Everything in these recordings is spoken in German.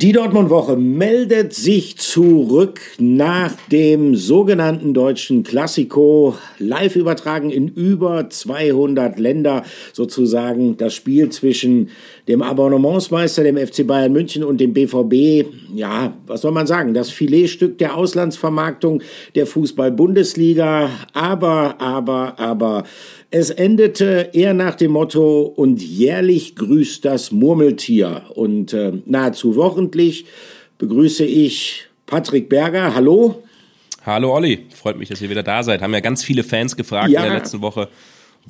Die Dortmund-Woche meldet sich zurück nach dem sogenannten deutschen Klassiko, live übertragen in über 200 Länder, sozusagen das Spiel zwischen dem Abonnementsmeister, dem FC Bayern München und dem BVB. Ja, was soll man sagen, das Filetstück der Auslandsvermarktung der Fußball-Bundesliga. Aber, aber, aber, es endete eher nach dem Motto und jährlich grüßt das Murmeltier. Und äh, nahezu wochentlich begrüße ich Patrick Berger. Hallo. Hallo Olli, freut mich, dass ihr wieder da seid. Haben ja ganz viele Fans gefragt ja. in der letzten Woche,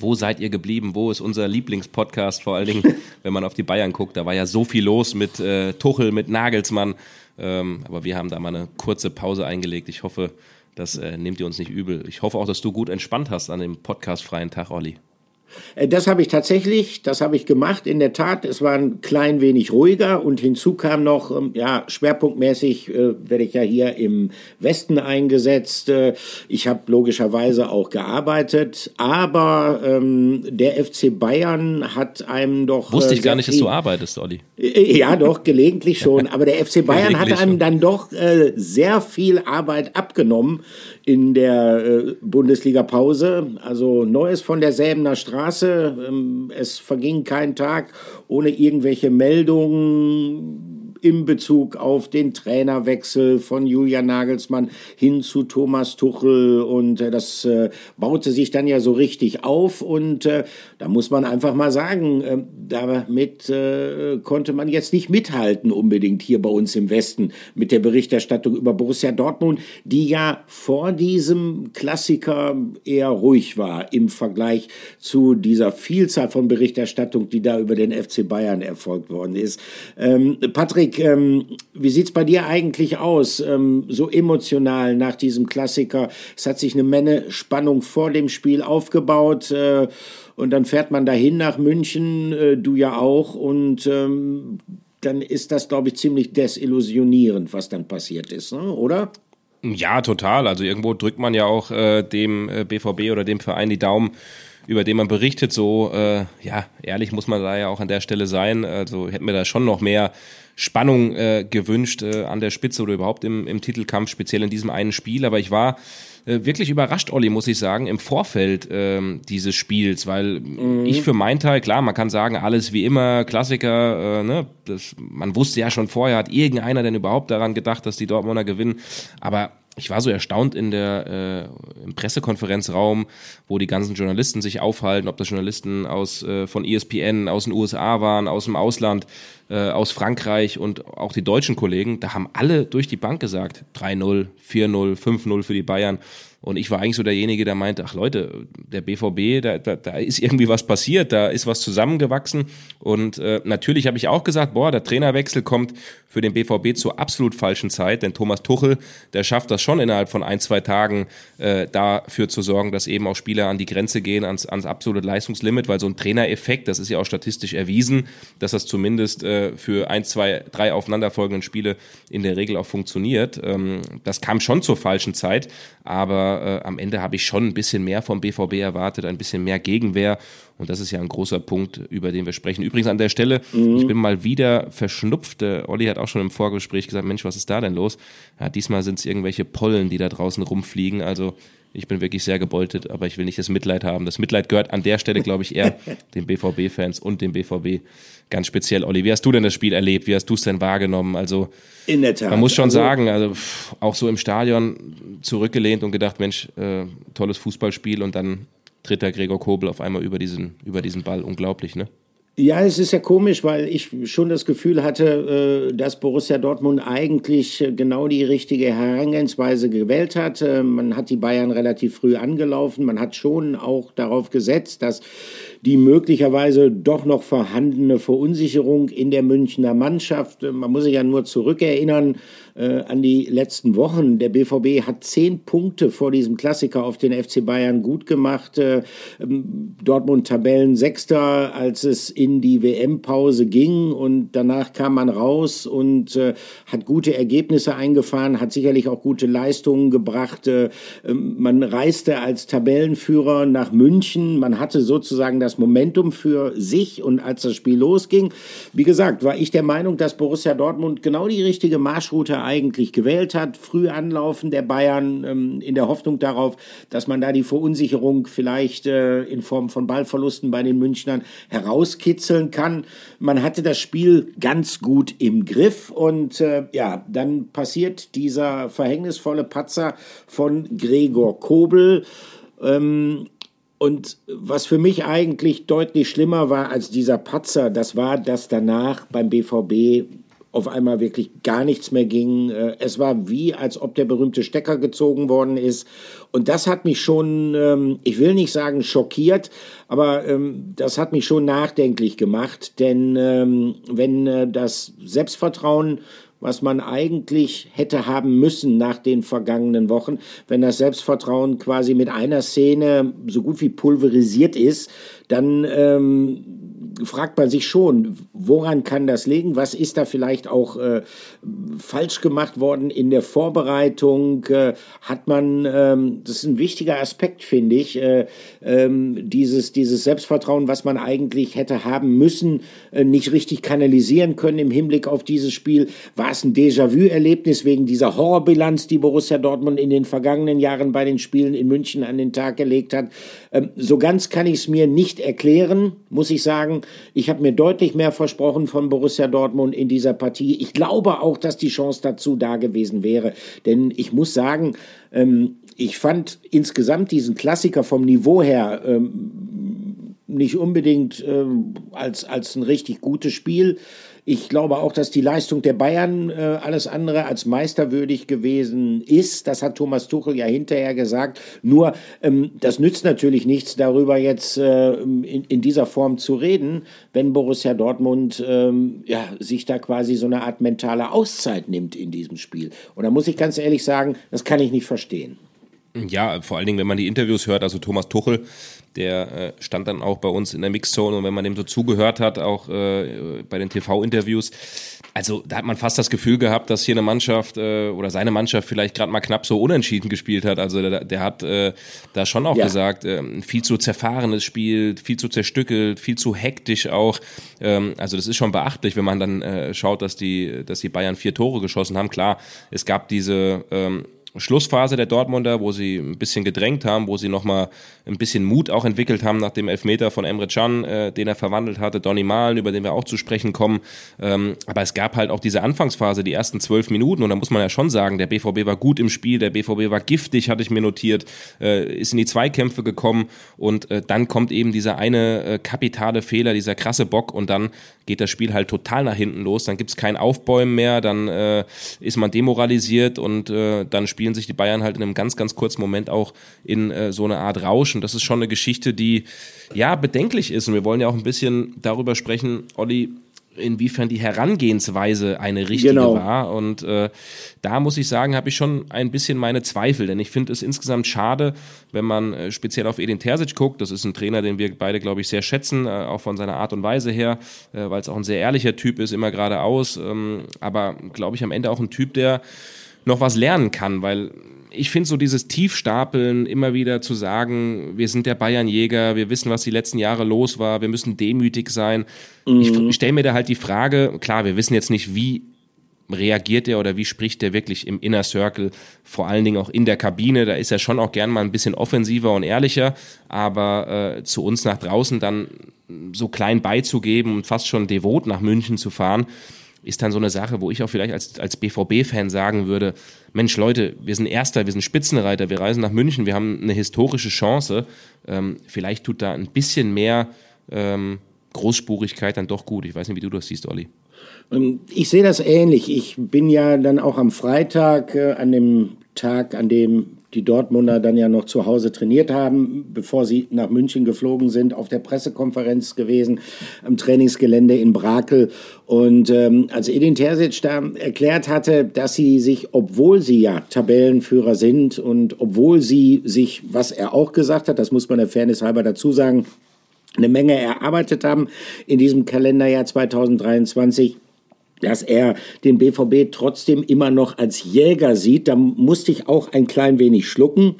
wo seid ihr geblieben? Wo ist unser Lieblingspodcast? Vor allen Dingen, wenn man auf die Bayern guckt, da war ja so viel los mit äh, Tuchel, mit Nagelsmann. Ähm, aber wir haben da mal eine kurze Pause eingelegt. Ich hoffe, das äh, nehmt ihr uns nicht übel. Ich hoffe auch, dass du gut entspannt hast an dem podcastfreien Tag, Olli. Äh, das habe ich tatsächlich, das habe ich gemacht. In der Tat, es war ein klein wenig ruhiger und hinzu kam noch, ähm, ja, schwerpunktmäßig äh, werde ich ja hier im Westen eingesetzt. Äh, ich habe logischerweise auch gearbeitet, aber ähm, der FC Bayern hat einem doch. Wusste ich äh, gar nicht, dass du arbeitest, Olli. Äh, ja, doch, gelegentlich schon. aber der FC Bayern hat einem dann doch äh, sehr viel Arbeit abgenommen in der äh, Bundesliga-Pause. Also Neues von der Säbener Straße. Ähm, es verging kein Tag ohne irgendwelche Meldungen in Bezug auf den Trainerwechsel von Julian Nagelsmann hin zu Thomas Tuchel und äh, das äh, baute sich dann ja so richtig auf und äh, da muss man einfach mal sagen, äh, damit äh, konnte man jetzt nicht mithalten unbedingt hier bei uns im Westen mit der Berichterstattung über Borussia Dortmund, die ja vor diesem Klassiker eher ruhig war im Vergleich zu dieser Vielzahl von Berichterstattung, die da über den FC Bayern erfolgt worden ist. Ähm, Patrick, Erik, ähm, wie sieht's bei dir eigentlich aus, ähm, so emotional nach diesem Klassiker? Es hat sich eine Menge Spannung vor dem Spiel aufgebaut äh, und dann fährt man dahin nach München, äh, du ja auch, und ähm, dann ist das, glaube ich, ziemlich desillusionierend, was dann passiert ist, ne? oder? Ja, total. Also irgendwo drückt man ja auch äh, dem BVB äh, oder dem Verein die Daumen über den man berichtet. So, äh, ja, ehrlich muss man da ja auch an der Stelle sein. Also hätten wir da schon noch mehr Spannung äh, gewünscht äh, an der Spitze oder überhaupt im, im Titelkampf, speziell in diesem einen Spiel. Aber ich war äh, wirklich überrascht, Olli, muss ich sagen, im Vorfeld ähm, dieses Spiels, weil mhm. ich für meinen Teil, klar, man kann sagen, alles wie immer, Klassiker, äh, ne, das, man wusste ja schon vorher, hat irgendeiner denn überhaupt daran gedacht, dass die Dortmunder gewinnen, aber ich war so erstaunt in der äh, im Pressekonferenzraum, wo die ganzen Journalisten sich aufhalten, ob das Journalisten aus äh, von ESPN, aus den USA waren, aus dem Ausland, äh, aus Frankreich und auch die deutschen Kollegen, da haben alle durch die Bank gesagt, 3-0, 4-0, 5-0 für die Bayern. Und ich war eigentlich so derjenige, der meinte, ach Leute, der BVB, da, da, da ist irgendwie was passiert, da ist was zusammengewachsen. Und äh, natürlich habe ich auch gesagt, boah, der Trainerwechsel kommt für den BVB zur absolut falschen Zeit, denn Thomas Tuchel, der schafft das schon innerhalb von ein, zwei Tagen äh, dafür zu sorgen, dass eben auch Spieler an die Grenze gehen, ans, ans absolute Leistungslimit, weil so ein Trainereffekt, das ist ja auch statistisch erwiesen, dass das zumindest äh, für ein, zwei, drei aufeinanderfolgenden Spiele in der Regel auch funktioniert. Ähm, das kam schon zur falschen Zeit, aber äh, am Ende habe ich schon ein bisschen mehr vom BVB erwartet, ein bisschen mehr Gegenwehr. Und das ist ja ein großer Punkt, über den wir sprechen. Übrigens an der Stelle, mhm. ich bin mal wieder verschnupft. Olli hat auch schon im Vorgespräch gesagt, Mensch, was ist da denn los? Ja, diesmal sind es irgendwelche Pollen, die da draußen rumfliegen. Also ich bin wirklich sehr gebeutelt, aber ich will nicht das Mitleid haben. Das Mitleid gehört an der Stelle, glaube ich, eher den BVB-Fans und dem BVB ganz speziell. Olli, wie hast du denn das Spiel erlebt? Wie hast du es denn wahrgenommen? Also, in der Tat. Man muss schon also, sagen, also auch so im Stadion zurückgelehnt und gedacht, Mensch, äh, tolles Fußballspiel und dann tritt der Gregor Kobel auf einmal über diesen, über diesen Ball. Unglaublich, ne? Ja, es ist ja komisch, weil ich schon das Gefühl hatte, äh, dass Borussia Dortmund eigentlich äh, genau die richtige Herangehensweise gewählt hat. Äh, man hat die Bayern relativ früh angelaufen. Man hat schon auch darauf gesetzt, dass die möglicherweise doch noch vorhandene Verunsicherung in der Münchner Mannschaft, man muss sich ja nur zurückerinnern, äh, an die letzten Wochen. Der BVB hat zehn Punkte vor diesem Klassiker auf den FC Bayern gut gemacht. Äh, ähm, Dortmund Tabellen Sechster, als es in die WM-Pause ging und danach kam man raus und äh, hat gute Ergebnisse eingefahren, hat sicherlich auch gute Leistungen gebracht. Äh, ähm, man reiste als Tabellenführer nach München, man hatte sozusagen das Momentum für sich und als das Spiel losging, wie gesagt, war ich der Meinung, dass Borussia Dortmund genau die richtige Marschroute eigentlich gewählt hat. Früh anlaufen der Bayern ähm, in der Hoffnung darauf, dass man da die Verunsicherung vielleicht äh, in Form von Ballverlusten bei den Münchnern herauskitzeln kann. Man hatte das Spiel ganz gut im Griff und äh, ja, dann passiert dieser verhängnisvolle Patzer von Gregor Kobel. Ähm, und was für mich eigentlich deutlich schlimmer war als dieser Patzer, das war, dass danach beim BVB auf einmal wirklich gar nichts mehr ging. Äh, es war wie, als ob der berühmte Stecker gezogen worden ist. Und das hat mich schon, ähm, ich will nicht sagen schockiert, aber ähm, das hat mich schon nachdenklich gemacht. Denn ähm, wenn äh, das Selbstvertrauen was man eigentlich hätte haben müssen nach den vergangenen Wochen, wenn das Selbstvertrauen quasi mit einer Szene so gut wie pulverisiert ist, dann ähm, fragt man sich schon, woran kann das liegen? Was ist da vielleicht auch äh, falsch gemacht worden in der Vorbereitung? Äh, hat man, ähm, das ist ein wichtiger Aspekt, finde ich, äh, ähm, dieses, dieses Selbstvertrauen, was man eigentlich hätte haben müssen, äh, nicht richtig kanalisieren können im Hinblick auf dieses Spiel. War es ein Déjà-vu-Erlebnis wegen dieser Horrorbilanz, die Borussia Dortmund in den vergangenen Jahren bei den Spielen in München an den Tag gelegt hat? Ähm, so ganz kann ich es mir nicht erklären, muss ich sagen. Ich habe mir deutlich mehr versprochen von Borussia Dortmund in dieser Partie. Ich glaube auch, dass die Chance dazu da gewesen wäre. Denn ich muss sagen, ähm, ich fand insgesamt diesen Klassiker vom Niveau her ähm, nicht unbedingt ähm, als, als ein richtig gutes Spiel. Ich glaube auch, dass die Leistung der Bayern äh, alles andere als meisterwürdig gewesen ist. Das hat Thomas Tuchel ja hinterher gesagt. Nur, ähm, das nützt natürlich nichts, darüber jetzt äh, in, in, dieser Form zu reden, wenn Borussia Dortmund ähm, ja, sich da quasi so eine Art mentale Auszeit nimmt in diesem Spiel. Und da muss ich ganz ehrlich sagen, das kann ich nicht verstehen. Ja, vor allen Dingen, wenn man die Interviews hört, also Thomas Tuchel, der äh, stand dann auch bei uns in der Mixzone und wenn man dem so zugehört hat, auch äh, bei den TV-Interviews, also da hat man fast das Gefühl gehabt, dass hier eine Mannschaft äh, oder seine Mannschaft vielleicht gerade mal knapp so unentschieden gespielt hat. Also der, der hat äh, da schon auch ja. gesagt, äh, viel zu zerfahrenes Spiel, viel zu zerstückelt, viel zu hektisch auch. Ähm, also das ist schon beachtlich, wenn man dann äh, schaut, dass die, dass die Bayern vier Tore geschossen haben. Klar, es gab diese ähm, Schlussphase der Dortmunder, wo sie ein bisschen gedrängt haben, wo sie nochmal ein bisschen Mut auch entwickelt haben nach dem Elfmeter von Emre Can, äh, den er verwandelt hatte, Donny Malen, über den wir auch zu sprechen kommen. Ähm, aber es gab halt auch diese Anfangsphase, die ersten zwölf Minuten. Und da muss man ja schon sagen, der BVB war gut im Spiel, der BVB war giftig, hatte ich mir notiert, äh, ist in die Zweikämpfe gekommen. Und äh, dann kommt eben dieser eine äh, kapitale Fehler, dieser krasse Bock. Und dann geht das Spiel halt total nach hinten los, dann gibt's kein Aufbäumen mehr, dann äh, ist man demoralisiert und äh, dann spielen sich die Bayern halt in einem ganz, ganz kurzen Moment auch in äh, so eine Art Rausch. Und das ist schon eine Geschichte, die ja bedenklich ist. Und wir wollen ja auch ein bisschen darüber sprechen, Olli, inwiefern die Herangehensweise eine richtige genau. war. Und äh, da muss ich sagen, habe ich schon ein bisschen meine Zweifel, denn ich finde es insgesamt schade, wenn man äh, speziell auf Edin Terzic guckt. Das ist ein Trainer, den wir beide, glaube ich, sehr schätzen, äh, auch von seiner Art und Weise her, äh, weil es auch ein sehr ehrlicher Typ ist, immer geradeaus. Ähm, aber glaube ich am Ende auch ein Typ, der noch was lernen kann, weil ich finde so dieses Tiefstapeln, immer wieder zu sagen, wir sind der Bayernjäger, wir wissen, was die letzten Jahre los war, wir müssen demütig sein. Mhm. Ich stelle mir da halt die Frage, klar, wir wissen jetzt nicht, wie reagiert er oder wie spricht er wirklich im Inner Circle, vor allen Dingen auch in der Kabine, da ist er schon auch gern mal ein bisschen offensiver und ehrlicher, aber äh, zu uns nach draußen dann so klein beizugeben und fast schon devot nach München zu fahren, ist dann so eine Sache, wo ich auch vielleicht als, als BVB-Fan sagen würde, Mensch Leute, wir sind Erster, wir sind Spitzenreiter, wir reisen nach München, wir haben eine historische Chance. Ähm, vielleicht tut da ein bisschen mehr ähm, Großspurigkeit dann doch gut. Ich weiß nicht, wie du das siehst, Olli. Ähm, ich sehe das ähnlich. Ich bin ja dann auch am Freitag, äh, an dem Tag, an dem die Dortmunder dann ja noch zu Hause trainiert haben, bevor sie nach München geflogen sind, auf der Pressekonferenz gewesen, am Trainingsgelände in Brakel. Und ähm, als Edin Terzic da erklärt hatte, dass sie sich, obwohl sie ja Tabellenführer sind und obwohl sie sich, was er auch gesagt hat, das muss man der Fairness halber dazu sagen, eine Menge erarbeitet haben in diesem Kalenderjahr 2023 dass er den BVB trotzdem immer noch als Jäger sieht. Da musste ich auch ein klein wenig schlucken.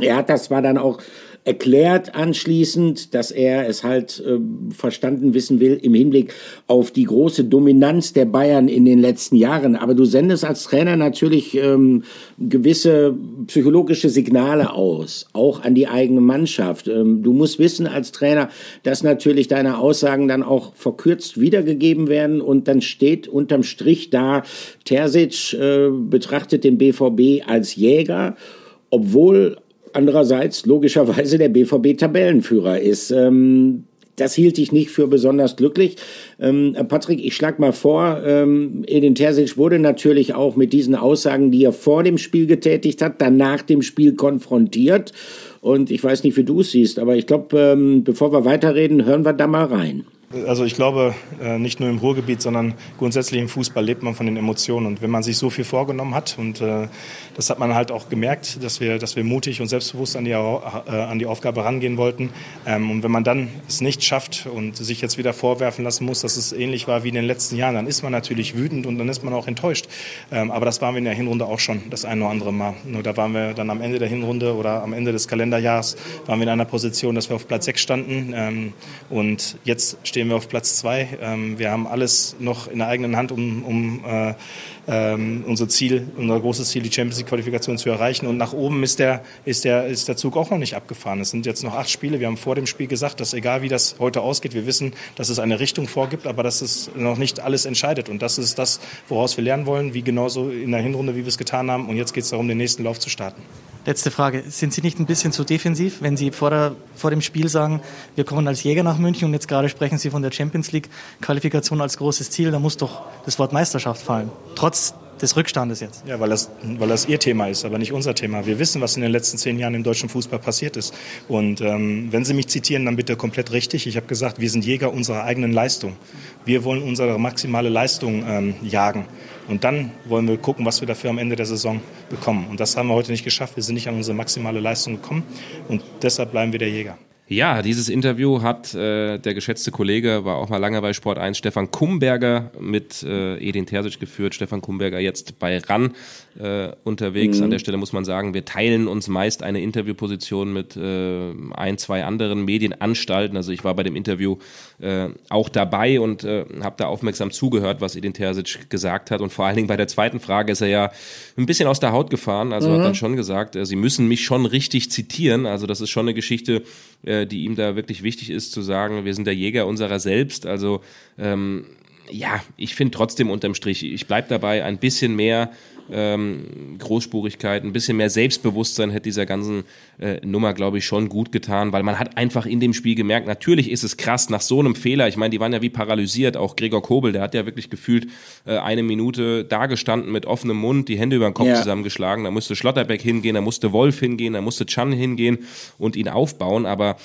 Er hat das zwar dann auch erklärt anschließend, dass er es halt äh, verstanden wissen will im Hinblick auf die große Dominanz der Bayern in den letzten Jahren. Aber du sendest als Trainer natürlich ähm, gewisse psychologische Signale aus, auch an die eigene Mannschaft. Ähm, du musst wissen als Trainer, dass natürlich deine Aussagen dann auch verkürzt wiedergegeben werden und dann steht unterm Strich da, Terzic äh, betrachtet den BVB als Jäger, obwohl andererseits logischerweise der BVB Tabellenführer ist. Ähm, das hielt ich nicht für besonders glücklich. Ähm, Patrick, ich schlag mal vor, ähm, Edin Terzic wurde natürlich auch mit diesen Aussagen, die er vor dem Spiel getätigt hat, dann nach dem Spiel konfrontiert. Und ich weiß nicht, wie du es siehst, aber ich glaube, ähm, bevor wir weiterreden, hören wir da mal rein. Also ich glaube, äh, nicht nur im Ruhrgebiet, sondern grundsätzlich im Fußball lebt man von den Emotionen. Und wenn man sich so viel vorgenommen hat, und äh, das hat man halt auch gemerkt, dass wir, dass wir mutig und selbstbewusst an die, äh, an die Aufgabe rangehen wollten. Ähm, und wenn man dann es nicht schafft und sich jetzt wieder vorwerfen lassen muss, dass es ähnlich war wie in den letzten Jahren, dann ist man natürlich wütend und dann ist man auch enttäuscht. Ähm, aber das waren wir in der Hinrunde auch schon das eine oder andere Mal. Nur da waren wir dann am Ende der Hinrunde oder am Ende des Kalenderjahres waren wir in einer Position, dass wir auf Platz 6 standen. Ähm, und jetzt stehen stehen wir auf Platz zwei. Ähm, wir haben alles noch in der eigenen Hand, um, um äh, ähm, unser Ziel, unser großes Ziel, die Champions League Qualifikation zu erreichen. Und nach oben ist der, ist der, ist der Zug auch noch nicht abgefahren. Es sind jetzt noch acht Spiele. Wir haben vor dem Spiel gesagt, dass egal wie das heute ausgeht, wir wissen, dass es eine Richtung vorgibt, aber dass es noch nicht alles entscheidet. Und das ist das, woraus wir lernen wollen, wie genauso in der Hinrunde, wie wir es getan haben. Und jetzt geht es darum, den nächsten Lauf zu starten. Letzte Frage. Sind Sie nicht ein bisschen zu defensiv, wenn Sie vor, der, vor dem Spiel sagen, wir kommen als Jäger nach München und jetzt gerade sprechen Sie von der Champions League Qualifikation als großes Ziel? Da muss doch das Wort Meisterschaft fallen. Trotz des Rückstandes jetzt. Ja, weil das, weil das Ihr Thema ist, aber nicht unser Thema. Wir wissen, was in den letzten zehn Jahren im deutschen Fußball passiert ist. Und ähm, wenn Sie mich zitieren, dann bitte komplett richtig. Ich habe gesagt, wir sind Jäger unserer eigenen Leistung. Wir wollen unsere maximale Leistung ähm, jagen. Und dann wollen wir gucken, was wir dafür am Ende der Saison bekommen. Und das haben wir heute nicht geschafft. Wir sind nicht an unsere maximale Leistung gekommen. Und deshalb bleiben wir der Jäger. Ja, dieses Interview hat äh, der geschätzte Kollege, war auch mal lange bei Sport 1, Stefan Kumberger mit äh, Edin Terzic geführt. Stefan Kumberger jetzt bei RAN äh, unterwegs. Mhm. An der Stelle muss man sagen, wir teilen uns meist eine Interviewposition mit äh, ein, zwei anderen Medienanstalten. Also ich war bei dem Interview äh, auch dabei und äh, habe da aufmerksam zugehört, was Edin Terzic gesagt hat. Und vor allen Dingen bei der zweiten Frage ist er ja ein bisschen aus der Haut gefahren. Also mhm. hat dann schon gesagt, äh, sie müssen mich schon richtig zitieren. Also das ist schon eine Geschichte, äh, die ihm da wirklich wichtig ist, zu sagen, wir sind der Jäger unserer selbst. Also ähm, ja, ich finde trotzdem unterm Strich, ich bleib dabei, ein bisschen mehr ähm, Großspurigkeit, ein bisschen mehr Selbstbewusstsein hätte dieser ganzen äh, Nummer, glaube ich, schon gut getan, weil man hat einfach in dem Spiel gemerkt, natürlich ist es krass, nach so einem Fehler, ich meine, die waren ja wie paralysiert, auch Gregor Kobel, der hat ja wirklich gefühlt äh, eine Minute dagestanden mit offenem Mund, die Hände über den Kopf ja. zusammengeschlagen, da musste Schlotterbeck hingehen, da musste Wolf hingehen, da musste Chan hingehen und ihn aufbauen, aber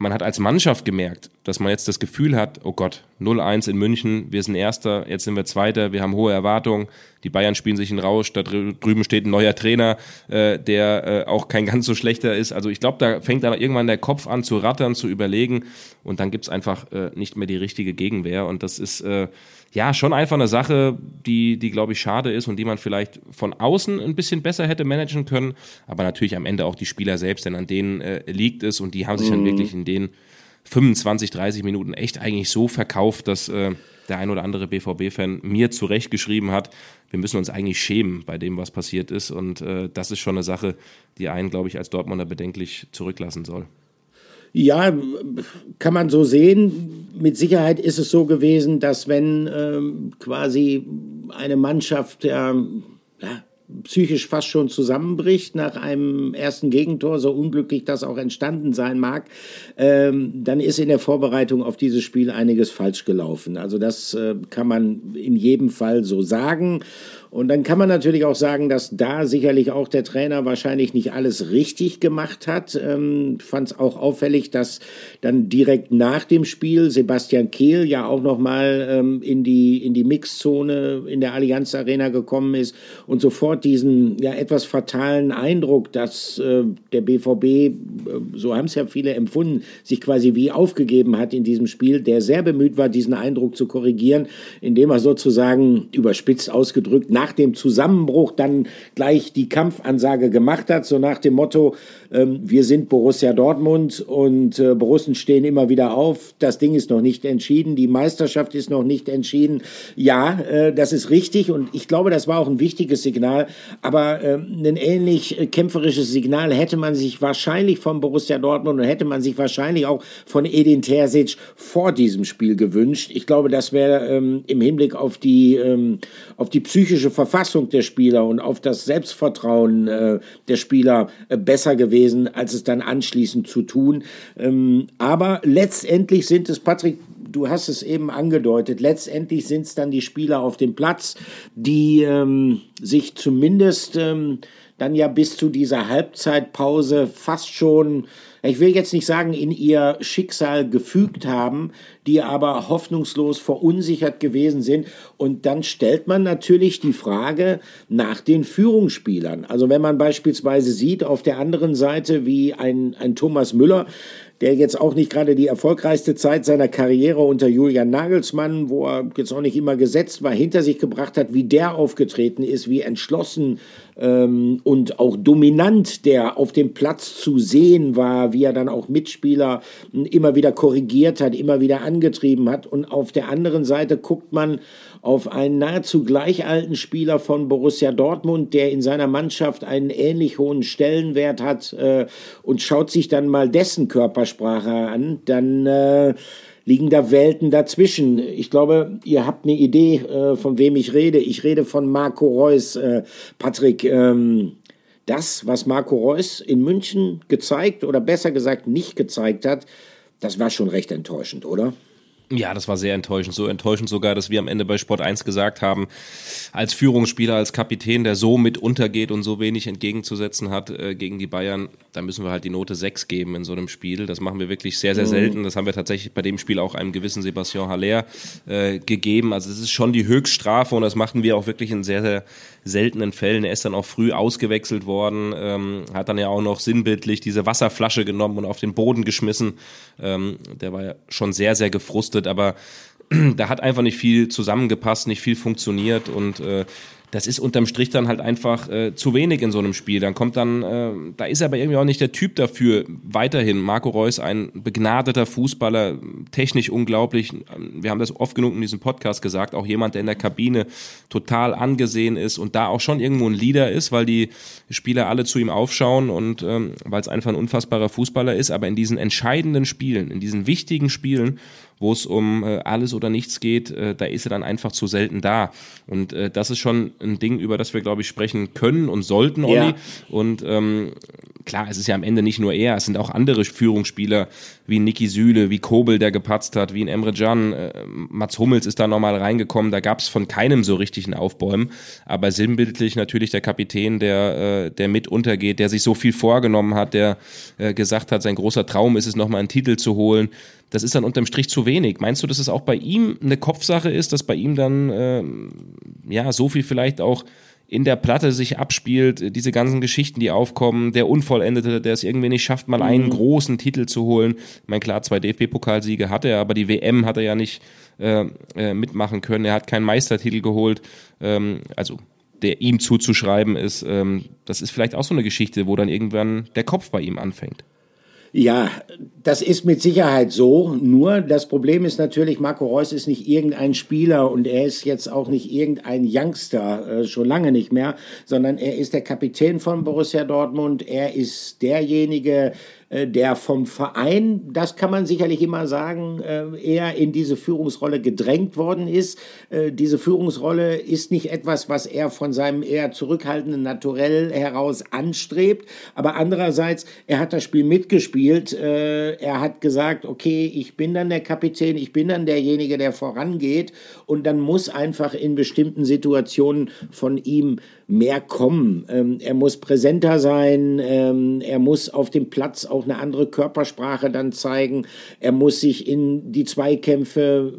man hat als Mannschaft gemerkt, dass man jetzt das Gefühl hat, oh Gott, 0-1 in München, wir sind Erster, jetzt sind wir Zweiter, wir haben hohe Erwartungen, die Bayern spielen sich in Rausch, da drüben steht ein neuer Trainer, äh, der äh, auch kein ganz so schlechter ist. Also ich glaube, da fängt dann irgendwann der Kopf an zu rattern, zu überlegen und dann gibt's einfach äh, nicht mehr die richtige Gegenwehr und das ist äh, ja, schon einfach eine Sache, die, die glaube ich, schade ist und die man vielleicht von außen ein bisschen besser hätte managen können, aber natürlich am Ende auch die Spieler selbst, denn an denen äh, liegt es und die haben sich mhm. dann wirklich in den 25, 30 Minuten echt eigentlich so verkauft, dass äh, der ein oder andere BVB-Fan mir zurechtgeschrieben hat, wir müssen uns eigentlich schämen bei dem, was passiert ist und äh, das ist schon eine Sache, die einen, glaube ich, als Dortmunder bedenklich zurücklassen soll. Ja, kann man so sehen. Mit Sicherheit ist es so gewesen, dass wenn ähm, quasi eine Mannschaft ja, ja, psychisch fast schon zusammenbricht nach einem ersten Gegentor, so unglücklich das auch entstanden sein mag, ähm, dann ist in der Vorbereitung auf dieses Spiel einiges falsch gelaufen. Also das äh, kann man in jedem Fall so sagen. Und dann kann man natürlich auch sagen, dass da sicherlich auch der Trainer wahrscheinlich nicht alles richtig gemacht hat. Ähm, Fand es auch auffällig, dass dann direkt nach dem Spiel Sebastian Kehl ja auch nochmal ähm, in die, in die Mixzone in der Allianz Arena gekommen ist und sofort diesen ja etwas fatalen Eindruck, dass äh, der BVB, äh, so haben es ja viele empfunden, sich quasi wie aufgegeben hat in diesem Spiel, der sehr bemüht war, diesen Eindruck zu korrigieren, indem er sozusagen überspitzt ausgedrückt nach dem Zusammenbruch dann gleich die Kampfansage gemacht hat, so nach dem Motto, ähm, wir sind Borussia Dortmund und äh, Borussen stehen immer wieder auf. Das Ding ist noch nicht entschieden, die Meisterschaft ist noch nicht entschieden. Ja, äh, das ist richtig und ich glaube, das war auch ein wichtiges Signal. Aber äh, ein ähnlich äh, kämpferisches Signal hätte man sich wahrscheinlich von Borussia Dortmund und hätte man sich wahrscheinlich auch von Edin Terzic vor diesem Spiel gewünscht. Ich glaube, das wäre ähm, im Hinblick auf die, ähm, auf die psychische Verfassung der Spieler und auf das Selbstvertrauen äh, der Spieler äh, besser gewesen gewesen, als es dann anschließend zu tun. Ähm, aber letztendlich sind es, Patrick, du hast es eben angedeutet, letztendlich sind es dann die Spieler auf dem Platz, die ähm, sich zumindest ähm, dann ja bis zu dieser Halbzeitpause fast schon ich will jetzt nicht sagen, in ihr Schicksal gefügt haben, die aber hoffnungslos verunsichert gewesen sind. Und dann stellt man natürlich die Frage nach den Führungsspielern. Also wenn man beispielsweise sieht, auf der anderen Seite wie ein, ein Thomas Müller, der jetzt auch nicht gerade die erfolgreichste Zeit seiner Karriere unter Julian Nagelsmann, wo er jetzt auch nicht immer gesetzt war, hinter sich gebracht hat, wie der aufgetreten ist, wie entschlossen ähm, und auch dominant der auf dem Platz zu sehen war, wie er dann auch Mitspieler immer wieder korrigiert hat, immer wieder angetrieben hat. Und auf der anderen Seite guckt man auf einen nahezu gleich alten Spieler von Borussia Dortmund, der in seiner Mannschaft einen ähnlich hohen Stellenwert hat äh, und schaut sich dann mal dessen Körpersprache an, dann äh, liegen da Welten dazwischen. Ich glaube, ihr habt eine Idee, äh, von wem ich rede. Ich rede von Marco Reus. Äh, Patrick, ähm, das, was Marco Reus in München gezeigt oder besser gesagt nicht gezeigt hat, das war schon recht enttäuschend, oder? Ja, das war sehr enttäuschend. So enttäuschend sogar, dass wir am Ende bei Sport 1 gesagt haben, als Führungsspieler, als Kapitän, der so mit untergeht und so wenig entgegenzusetzen hat äh, gegen die Bayern, da müssen wir halt die Note 6 geben in so einem Spiel. Das machen wir wirklich sehr, sehr mhm. selten. Das haben wir tatsächlich bei dem Spiel auch einem gewissen Sebastian Haller äh, gegeben. Also es ist schon die Höchststrafe und das machten wir auch wirklich in sehr, sehr seltenen Fällen. Er ist dann auch früh ausgewechselt worden, ähm, hat dann ja auch noch sinnbildlich diese Wasserflasche genommen und auf den Boden geschmissen. Ähm, der war ja schon sehr, sehr gefrustet, aber da hat einfach nicht viel zusammengepasst, nicht viel funktioniert und äh, das ist unterm Strich dann halt einfach äh, zu wenig in so einem Spiel. Dann kommt dann, äh, da ist er aber irgendwie auch nicht der Typ dafür. Weiterhin, Marco Reus, ein begnadeter Fußballer, technisch unglaublich. Wir haben das oft genug in diesem Podcast gesagt, auch jemand, der in der Kabine total angesehen ist und da auch schon irgendwo ein Leader ist, weil die Spieler alle zu ihm aufschauen und ähm, weil es einfach ein unfassbarer Fußballer ist. Aber in diesen entscheidenden Spielen, in diesen wichtigen Spielen, wo es um äh, alles oder nichts geht, äh, da ist er dann einfach zu selten da. Und äh, das ist schon ein Ding, über das wir, glaube ich, sprechen können und sollten, Olli. Ja. Und ähm, klar, es ist ja am Ende nicht nur er, es sind auch andere Führungsspieler wie Niki Süle, wie Kobel, der gepatzt hat, wie ein Emre Can. Äh, Mats Hummels ist da nochmal reingekommen, da gab es von keinem so richtigen Aufbäumen. Aber sinnbildlich natürlich der Kapitän, der, äh, der mit untergeht, der sich so viel vorgenommen hat, der äh, gesagt hat, sein großer Traum ist es, nochmal einen Titel zu holen das ist dann unterm Strich zu wenig. Meinst du, dass es auch bei ihm eine Kopfsache ist, dass bei ihm dann äh, ja so viel vielleicht auch in der Platte sich abspielt, diese ganzen Geschichten, die aufkommen, der Unvollendete, der es irgendwie nicht schafft, mal einen mhm. großen Titel zu holen. Ich meine, klar, zwei DFB-Pokalsiege hatte er, aber die WM hat er ja nicht äh, äh, mitmachen können. Er hat keinen Meistertitel geholt. Ähm, also der ihm zuzuschreiben ist, ähm, das ist vielleicht auch so eine Geschichte, wo dann irgendwann der Kopf bei ihm anfängt. Ja, das ist mit Sicherheit so. Nur das Problem ist natürlich, Marco Reus ist nicht irgendein Spieler und er ist jetzt auch nicht irgendein Youngster, äh, schon lange nicht mehr, sondern er ist der Kapitän von Borussia Dortmund. Er ist derjenige, der vom Verein, das kann man sicherlich immer sagen, äh, eher in diese Führungsrolle gedrängt worden ist. Äh, diese Führungsrolle ist nicht etwas, was er von seinem eher zurückhaltenden Naturell heraus anstrebt, aber andererseits, er hat das Spiel mitgespielt. Er hat gesagt, okay, ich bin dann der Kapitän, ich bin dann derjenige, der vorangeht und dann muss einfach in bestimmten Situationen von ihm mehr kommen. Ähm, er muss präsenter sein, ähm, er muss auf dem Platz auch eine andere Körpersprache dann zeigen, er muss sich in die Zweikämpfe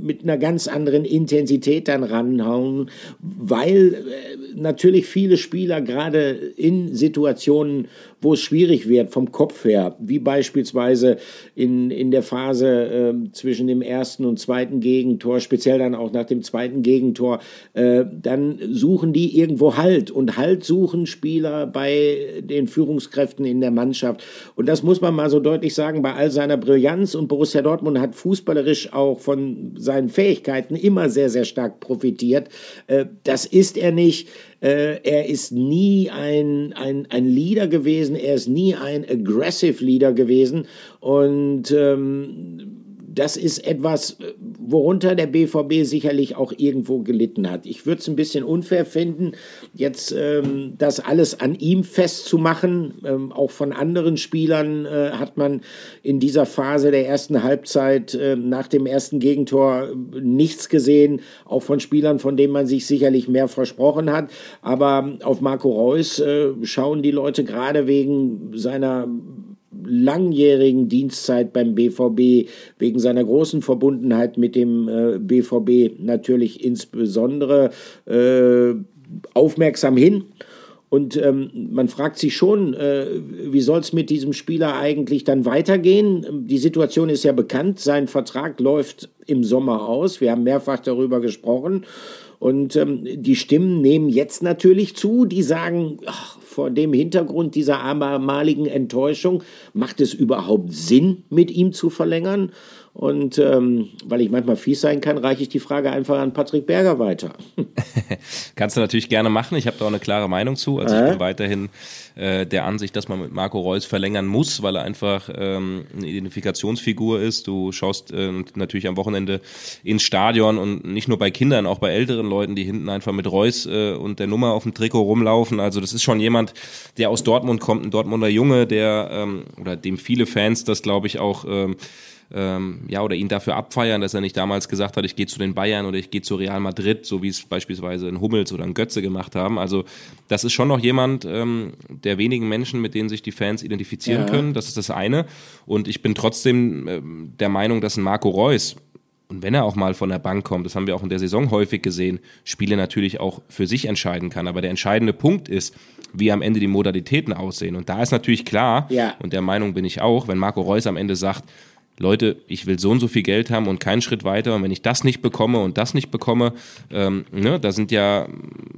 mit einer ganz anderen Intensität dann ranhauen, weil äh, natürlich viele Spieler gerade in Situationen, wo es schwierig wird vom Kopf her, wie beispielsweise in, in der Phase äh, zwischen dem ersten und zweiten Gegentor, speziell dann auch nach dem zweiten Gegentor, äh, dann suchen die irgendwo Halt und Halt suchen Spieler bei den Führungskräften in der Mannschaft. Und das muss man mal so deutlich sagen, bei all seiner Brillanz und Borussia Dortmund hat fußballerisch auch von seinen Fähigkeiten immer sehr, sehr stark profitiert. Äh, das ist er nicht. Äh, er ist nie ein, ein, ein Leader gewesen, er ist nie ein aggressive Leader gewesen. Und ähm, das ist etwas, worunter der BVB sicherlich auch irgendwo gelitten hat. Ich würde es ein bisschen unfair finden, jetzt ähm, das alles an ihm festzumachen. Ähm, auch von anderen Spielern äh, hat man in dieser Phase der ersten Halbzeit äh, nach dem ersten Gegentor nichts gesehen. Auch von Spielern, von denen man sich sicherlich mehr versprochen hat. Aber auf Marco Reus äh, schauen die Leute gerade wegen seiner langjährigen Dienstzeit beim BVB, wegen seiner großen Verbundenheit mit dem äh, BVB natürlich insbesondere äh, aufmerksam hin. Und ähm, man fragt sich schon, äh, wie soll es mit diesem Spieler eigentlich dann weitergehen? Die Situation ist ja bekannt, sein Vertrag läuft im Sommer aus. Wir haben mehrfach darüber gesprochen. Und ähm, die Stimmen nehmen jetzt natürlich zu, die sagen, ach, vor dem Hintergrund dieser abermaligen Enttäuschung, macht es überhaupt Sinn, mit ihm zu verlängern? Und ähm, weil ich manchmal fies sein kann, reiche ich die Frage einfach an Patrick Berger weiter. Kannst du natürlich gerne machen. Ich habe da auch eine klare Meinung zu. Also äh? ich bin weiterhin äh, der Ansicht, dass man mit Marco Reus verlängern muss, weil er einfach ähm, eine Identifikationsfigur ist. Du schaust äh, natürlich am Wochenende ins Stadion und nicht nur bei Kindern, auch bei älteren Leuten, die hinten einfach mit Reus äh, und der Nummer auf dem Trikot rumlaufen. Also das ist schon jemand, der aus Dortmund kommt, ein Dortmunder Junge, der ähm, oder dem viele Fans das, glaube ich, auch ähm, ähm, ja, oder ihn dafür abfeiern, dass er nicht damals gesagt hat, ich gehe zu den Bayern oder ich gehe zu Real Madrid, so wie es beispielsweise ein Hummels oder ein Götze gemacht haben. Also das ist schon noch jemand ähm, der wenigen Menschen, mit denen sich die Fans identifizieren ja. können. Das ist das eine. Und ich bin trotzdem ähm, der Meinung, dass ein Marco Reus und wenn er auch mal von der Bank kommt, das haben wir auch in der Saison häufig gesehen, Spiele natürlich auch für sich entscheiden kann. Aber der entscheidende Punkt ist, wie am Ende die Modalitäten aussehen. Und da ist natürlich klar, ja. und der Meinung bin ich auch, wenn Marco Reus am Ende sagt, Leute, ich will so und so viel Geld haben und keinen Schritt weiter. Und wenn ich das nicht bekomme und das nicht bekomme, ähm, ne, da sind ja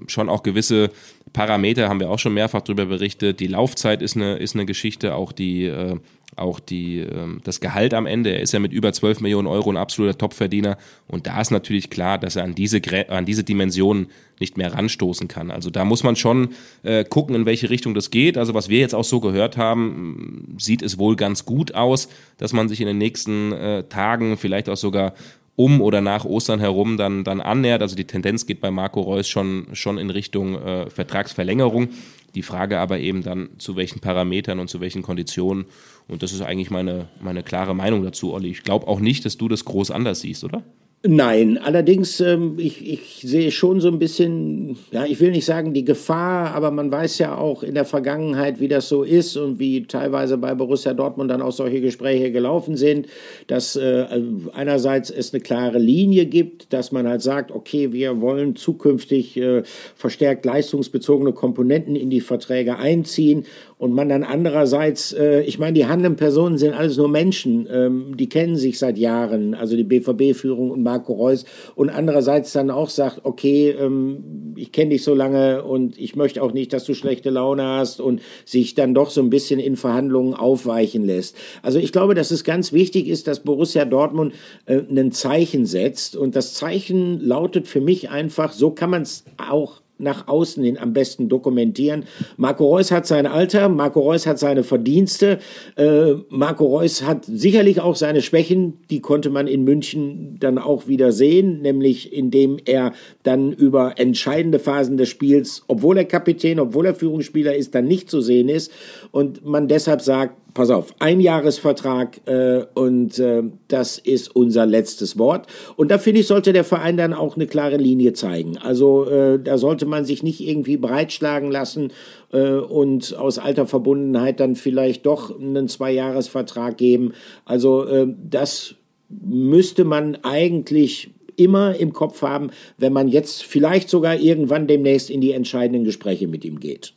schon auch gewisse Parameter, haben wir auch schon mehrfach darüber berichtet. Die Laufzeit ist eine, ist eine Geschichte, auch die, äh, auch die, ähm, das Gehalt am Ende. Er ist ja mit über 12 Millionen Euro ein absoluter Topverdiener. Und da ist natürlich klar, dass er an diese, an diese Dimensionen nicht mehr ranstoßen kann. Also da muss man schon äh, gucken, in welche Richtung das geht. Also was wir jetzt auch so gehört haben, sieht es wohl ganz gut aus, dass man sich in den nächsten äh, Tagen vielleicht auch sogar um oder nach Ostern herum dann, dann annähert. Also die Tendenz geht bei Marco Reus schon, schon in Richtung äh, Vertragsverlängerung. Die Frage aber eben dann, zu welchen Parametern und zu welchen Konditionen. Und das ist eigentlich meine, meine klare Meinung dazu, Olli. Ich glaube auch nicht, dass du das groß anders siehst, oder? Nein, allerdings, ähm, ich, ich sehe schon so ein bisschen, ja, ich will nicht sagen die Gefahr, aber man weiß ja auch in der Vergangenheit, wie das so ist und wie teilweise bei Borussia Dortmund dann auch solche Gespräche gelaufen sind, dass äh, einerseits es eine klare Linie gibt, dass man halt sagt, okay, wir wollen zukünftig äh, verstärkt leistungsbezogene Komponenten in die Verträge einziehen und man dann andererseits, äh, ich meine, die handelnden Personen sind alles nur Menschen, ähm, die kennen sich seit Jahren, also die BVB-Führung und Marco Reus. Und andererseits dann auch sagt, okay, ähm, ich kenne dich so lange und ich möchte auch nicht, dass du schlechte Laune hast und sich dann doch so ein bisschen in Verhandlungen aufweichen lässt. Also ich glaube, dass es ganz wichtig ist, dass Borussia Dortmund äh, ein Zeichen setzt. Und das Zeichen lautet für mich einfach, so kann man es auch nach außen hin am besten dokumentieren. Marco Reus hat sein Alter, Marco Reus hat seine Verdienste, äh, Marco Reus hat sicherlich auch seine Schwächen, die konnte man in München dann auch wieder sehen, nämlich indem er dann über entscheidende Phasen des Spiels, obwohl er Kapitän, obwohl er Führungsspieler ist, dann nicht zu sehen ist und man deshalb sagt, pass auf, ein Jahresvertrag äh, und äh, das ist unser letztes Wort. Und da finde ich, sollte der Verein dann auch eine klare Linie zeigen. Also äh, da sollte man sich nicht irgendwie breitschlagen lassen äh, und aus alter Verbundenheit dann vielleicht doch einen Zweijahresvertrag geben. Also äh, das müsste man eigentlich immer im Kopf haben, wenn man jetzt vielleicht sogar irgendwann demnächst in die entscheidenden Gespräche mit ihm geht.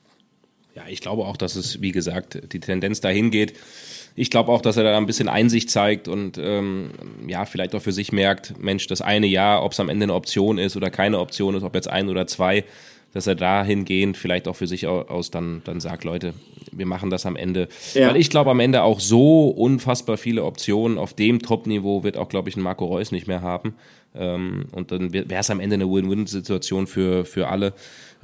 Ja, ich glaube auch, dass es, wie gesagt, die Tendenz dahin geht. Ich glaube auch, dass er da ein bisschen Einsicht zeigt und ähm, ja, vielleicht auch für sich merkt, Mensch, das eine Jahr, ob es am Ende eine Option ist oder keine Option ist, ob jetzt ein oder zwei, dass er dahingehend vielleicht auch für sich aus dann, dann sagt, Leute, wir machen das am Ende. Ja. Weil ich glaube, am Ende auch so unfassbar viele Optionen auf dem Top-Niveau wird auch, glaube ich, ein Marco Reus nicht mehr haben. Ähm, und dann wäre es am Ende eine Win-Win-Situation für, für alle.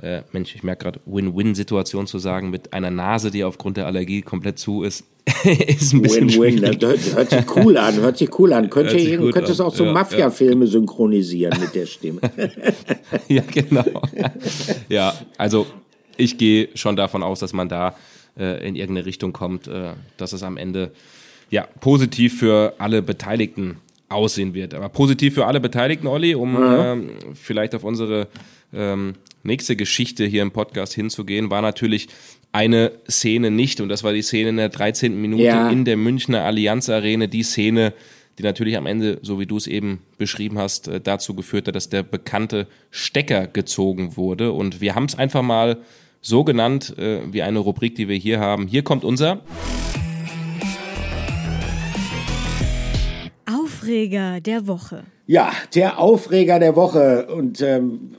Äh, Mensch, ich merke gerade, Win-Win-Situation zu sagen, mit einer Nase, die aufgrund der Allergie komplett zu ist, ist ein bisschen Win-Win, hört, hört sich cool an, hört sich cool an. Könnte, ihr, könnt es auch so ja, Mafia-Filme ja. synchronisieren mit der Stimme. ja, genau. ja, also ich gehe schon davon aus, dass man da äh, in irgendeine Richtung kommt, äh, dass es am Ende ja positiv für alle Beteiligten aussehen wird. Aber positiv für alle Beteiligten, Olli, um ja. ähm, vielleicht auf unsere ähm, nächste Geschichte hier im Podcast hinzugehen, war natürlich eine Szene nicht, und das war die Szene in der 13. Minute ja. in der Münchner Allianz Arena, die Szene, die natürlich am Ende, so wie du es eben beschrieben hast, äh, dazu geführt hat, dass der bekannte Stecker gezogen wurde. Und wir haben es einfach mal so genannt, äh, wie eine Rubrik, die wir hier haben. Hier kommt unser Aufreger der Woche. Ja, der Aufreger der Woche. Und ähm,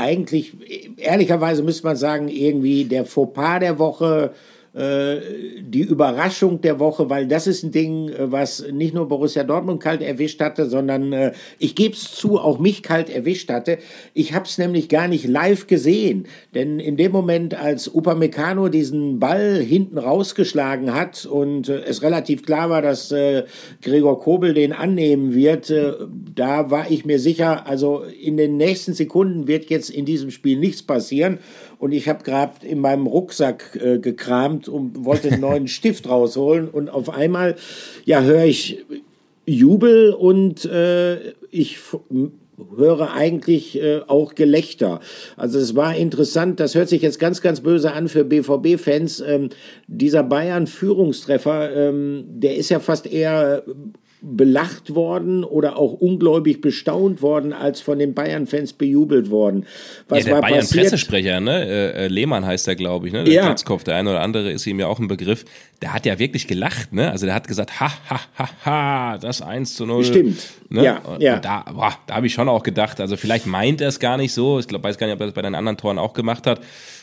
eigentlich, ehrlicherweise müsste man sagen, irgendwie der Fauxpas der Woche die Überraschung der Woche, weil das ist ein Ding, äh, was nicht nur Borussia Dortmund kalt erwischt hatte, sondern äh, ich gebe es zu, auch mich kalt erwischt hatte. Ich habe es nämlich gar nicht live gesehen, denn in dem Moment, als Upamecano diesen Ball hinten rausgeschlagen hat und es relativ klar war, dass Gregor Kobel den annehmen wird, da war ich mir sicher, also in den nächsten Sekunden wird jetzt in diesem Spiel nichts passieren und ich habe gerade in meinem Rucksack äh, gekramt und wollte einen neuen Stift rausholen und auf einmal ja höre ich Jubel und äh, ich höre eigentlich äh, auch Gelächter. Also es war interessant, das hört sich jetzt ganz, ganz böse an für BVB-Fans. Ähm, dieser Bayern-Führungstreffer, ähm, der ist ja fast eher belacht worden oder auch ungläubig bestaunt worden, als von den Bayern-Fans bejubelt worden. Was ja, der Bayern-Pressesprecher, ne? Äh, äh, Lehmann heißt er, glaube ich, ne? Der ja. Platzkopf, der eine oder andere ist ihm ja auch ein Begriff. Der hat ja wirklich gelacht, ne? Also der hat gesagt, ha, ha, ha, ha, das 1 zu 0. Stimmt. Ne? Ja, und, ja. Und da, boah, da habe ich schon auch gedacht, also vielleicht meint er es gar nicht so. Ich glaube, weiß gar nicht, ob er das bei den anderen Toren auch gemacht hat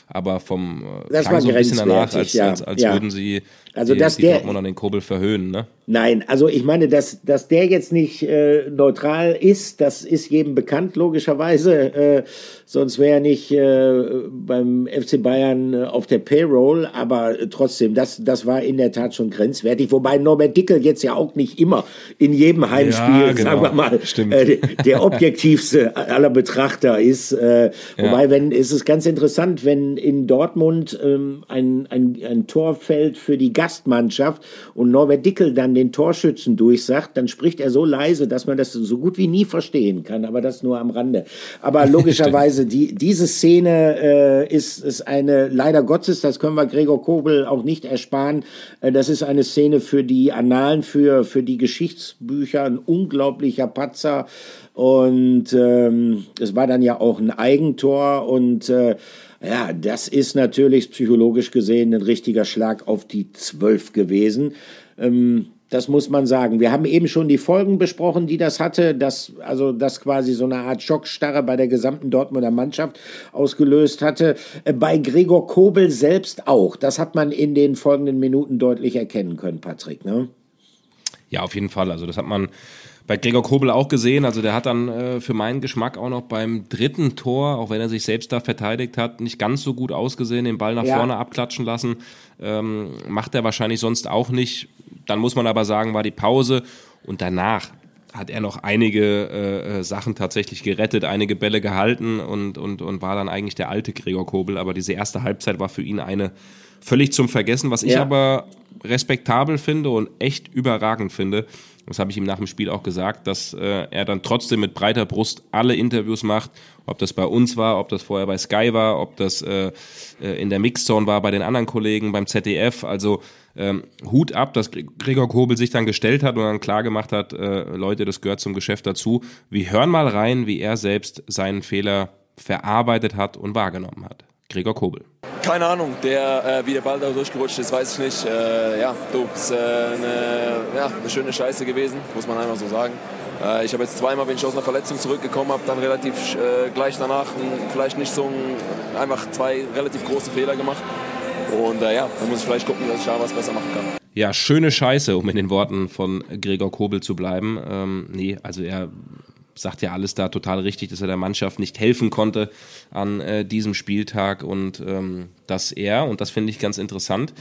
aber vom äh, das war so ein bisschen danach, als, ja, als, als ja. würden sie also die, dass die der, an den Kobel verhöhnen, ne? Nein, also ich meine, dass, dass der jetzt nicht äh, neutral ist, das ist jedem bekannt, logischerweise. Äh, sonst wäre er nicht äh, beim FC Bayern äh, auf der Payroll, aber trotzdem, das, das war in der Tat schon grenzwertig. Wobei Norbert Dickel jetzt ja auch nicht immer in jedem Heimspiel, ja, genau. sagen wir mal, äh, der objektivste aller Betrachter ist. Äh, wobei, ja. wenn, ist es ganz interessant, wenn in Dortmund ähm, ein, ein, ein Tor fällt für die Gastmannschaft und Norbert Dickel dann den Torschützen durchsagt, dann spricht er so leise, dass man das so gut wie nie verstehen kann, aber das nur am Rande. Aber logischerweise, die, diese Szene äh, ist, ist eine, leider Gottes, das können wir Gregor Kobel auch nicht ersparen, äh, das ist eine Szene für die Annalen, für, für die Geschichtsbücher, ein unglaublicher Patzer und ähm, es war dann ja auch ein Eigentor und äh, ja, das ist natürlich psychologisch gesehen ein richtiger Schlag auf die Zwölf gewesen. Ähm, das muss man sagen. Wir haben eben schon die Folgen besprochen, die das hatte, dass also das quasi so eine Art Schockstarre bei der gesamten Dortmunder Mannschaft ausgelöst hatte. Äh, bei Gregor Kobel selbst auch. Das hat man in den folgenden Minuten deutlich erkennen können, Patrick. Ne? Ja, auf jeden Fall. Also das hat man bei Gregor Kobel auch gesehen. Also der hat dann äh, für meinen Geschmack auch noch beim dritten Tor, auch wenn er sich selbst da verteidigt hat, nicht ganz so gut ausgesehen, den Ball nach ja. vorne abklatschen lassen. Ähm, macht er wahrscheinlich sonst auch nicht. Dann muss man aber sagen, war die Pause und danach hat er noch einige äh, äh, Sachen tatsächlich gerettet, einige Bälle gehalten und, und, und war dann eigentlich der alte Gregor Kobel. Aber diese erste Halbzeit war für ihn eine völlig zum Vergessen. Was ich ja. aber respektabel finde und echt überragend finde, das habe ich ihm nach dem Spiel auch gesagt, dass äh, er dann trotzdem mit breiter Brust alle Interviews macht, ob das bei uns war, ob das vorher bei Sky war, ob das äh, äh in der Mixzone war bei den anderen Kollegen, beim ZDF. Also ähm, Hut ab, dass Gregor Kobel sich dann gestellt hat und dann klar gemacht hat, äh, Leute, das gehört zum Geschäft dazu. Wir hören mal rein, wie er selbst seinen Fehler verarbeitet hat und wahrgenommen hat. Gregor Kobel. Keine Ahnung, der, äh, wie der Ball da durchgerutscht ist, weiß ich nicht. Äh, ja, du, ist äh, eine, ja, eine schöne Scheiße gewesen, muss man einfach so sagen. Äh, ich habe jetzt zweimal, bin ich aus einer Verletzung zurückgekommen, habe dann relativ äh, gleich danach vielleicht nicht so ein, einfach zwei relativ große Fehler gemacht. Und äh, ja, dann muss ich vielleicht gucken, dass ich da was besser machen kann. Ja, schöne Scheiße, um in den Worten von Gregor Kobel zu bleiben. Ähm, nee, also er sagt ja alles da total richtig, dass er der Mannschaft nicht helfen konnte an äh, diesem Spieltag und ähm, dass er, und das finde ich ganz interessant,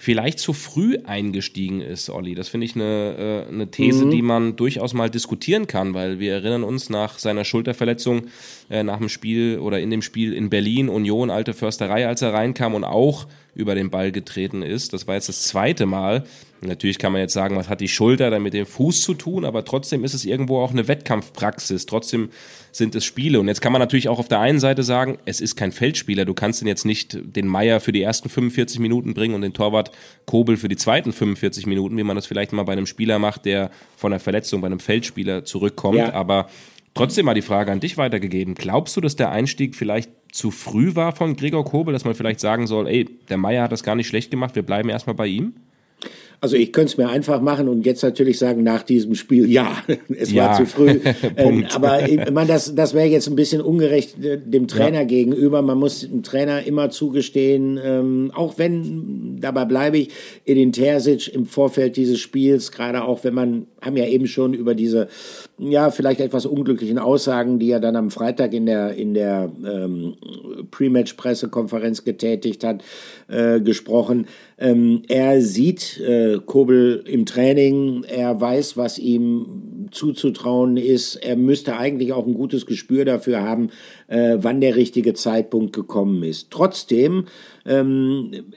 vielleicht zu früh eingestiegen ist, Olli. Das finde ich eine, äh, eine These, mhm. die man durchaus mal diskutieren kann, weil wir erinnern uns nach seiner Schulterverletzung äh, nach dem Spiel oder in dem Spiel in Berlin, Union, alte Försterei, als er reinkam und auch über den Ball getreten ist. Das war jetzt das zweite Mal. Natürlich kann man jetzt sagen, was hat die Schulter dann mit dem Fuß zu tun, aber trotzdem ist es irgendwo auch eine Wettkampfpraxis. Trotzdem sind es Spiele. Und jetzt kann man natürlich auch auf der einen Seite sagen, es ist kein Feldspieler. Du kannst ihn jetzt nicht den Meier für die ersten 45 Minuten bringen und den Torwart Kobel für die zweiten 45 Minuten, wie man das vielleicht mal bei einem Spieler macht, der von einer Verletzung bei einem Feldspieler zurückkommt. Ja. Aber trotzdem mal die Frage an dich weitergegeben. Glaubst du, dass der Einstieg vielleicht zu früh war von Gregor Kobel, dass man vielleicht sagen soll, ey, der Meier hat das gar nicht schlecht gemacht, wir bleiben erstmal bei ihm? Also ich könnte es mir einfach machen und jetzt natürlich sagen, nach diesem Spiel, ja, es ja. war zu früh. ähm, aber ich meine, das, das wäre jetzt ein bisschen ungerecht äh, dem Trainer ja. gegenüber. Man muss dem Trainer immer zugestehen, ähm, auch wenn, dabei bleibe ich, Edin Terzic im Vorfeld dieses Spiels, gerade auch wenn man, haben ja eben schon über diese, ja, vielleicht etwas unglücklichen Aussagen, die er dann am Freitag in der, in der ähm, Pre-Match-Pressekonferenz getätigt hat, äh, gesprochen. Ähm, er sieht äh, Kobel im Training, er weiß, was ihm zuzutrauen ist. Er müsste eigentlich auch ein gutes Gespür dafür haben, äh, wann der richtige Zeitpunkt gekommen ist. Trotzdem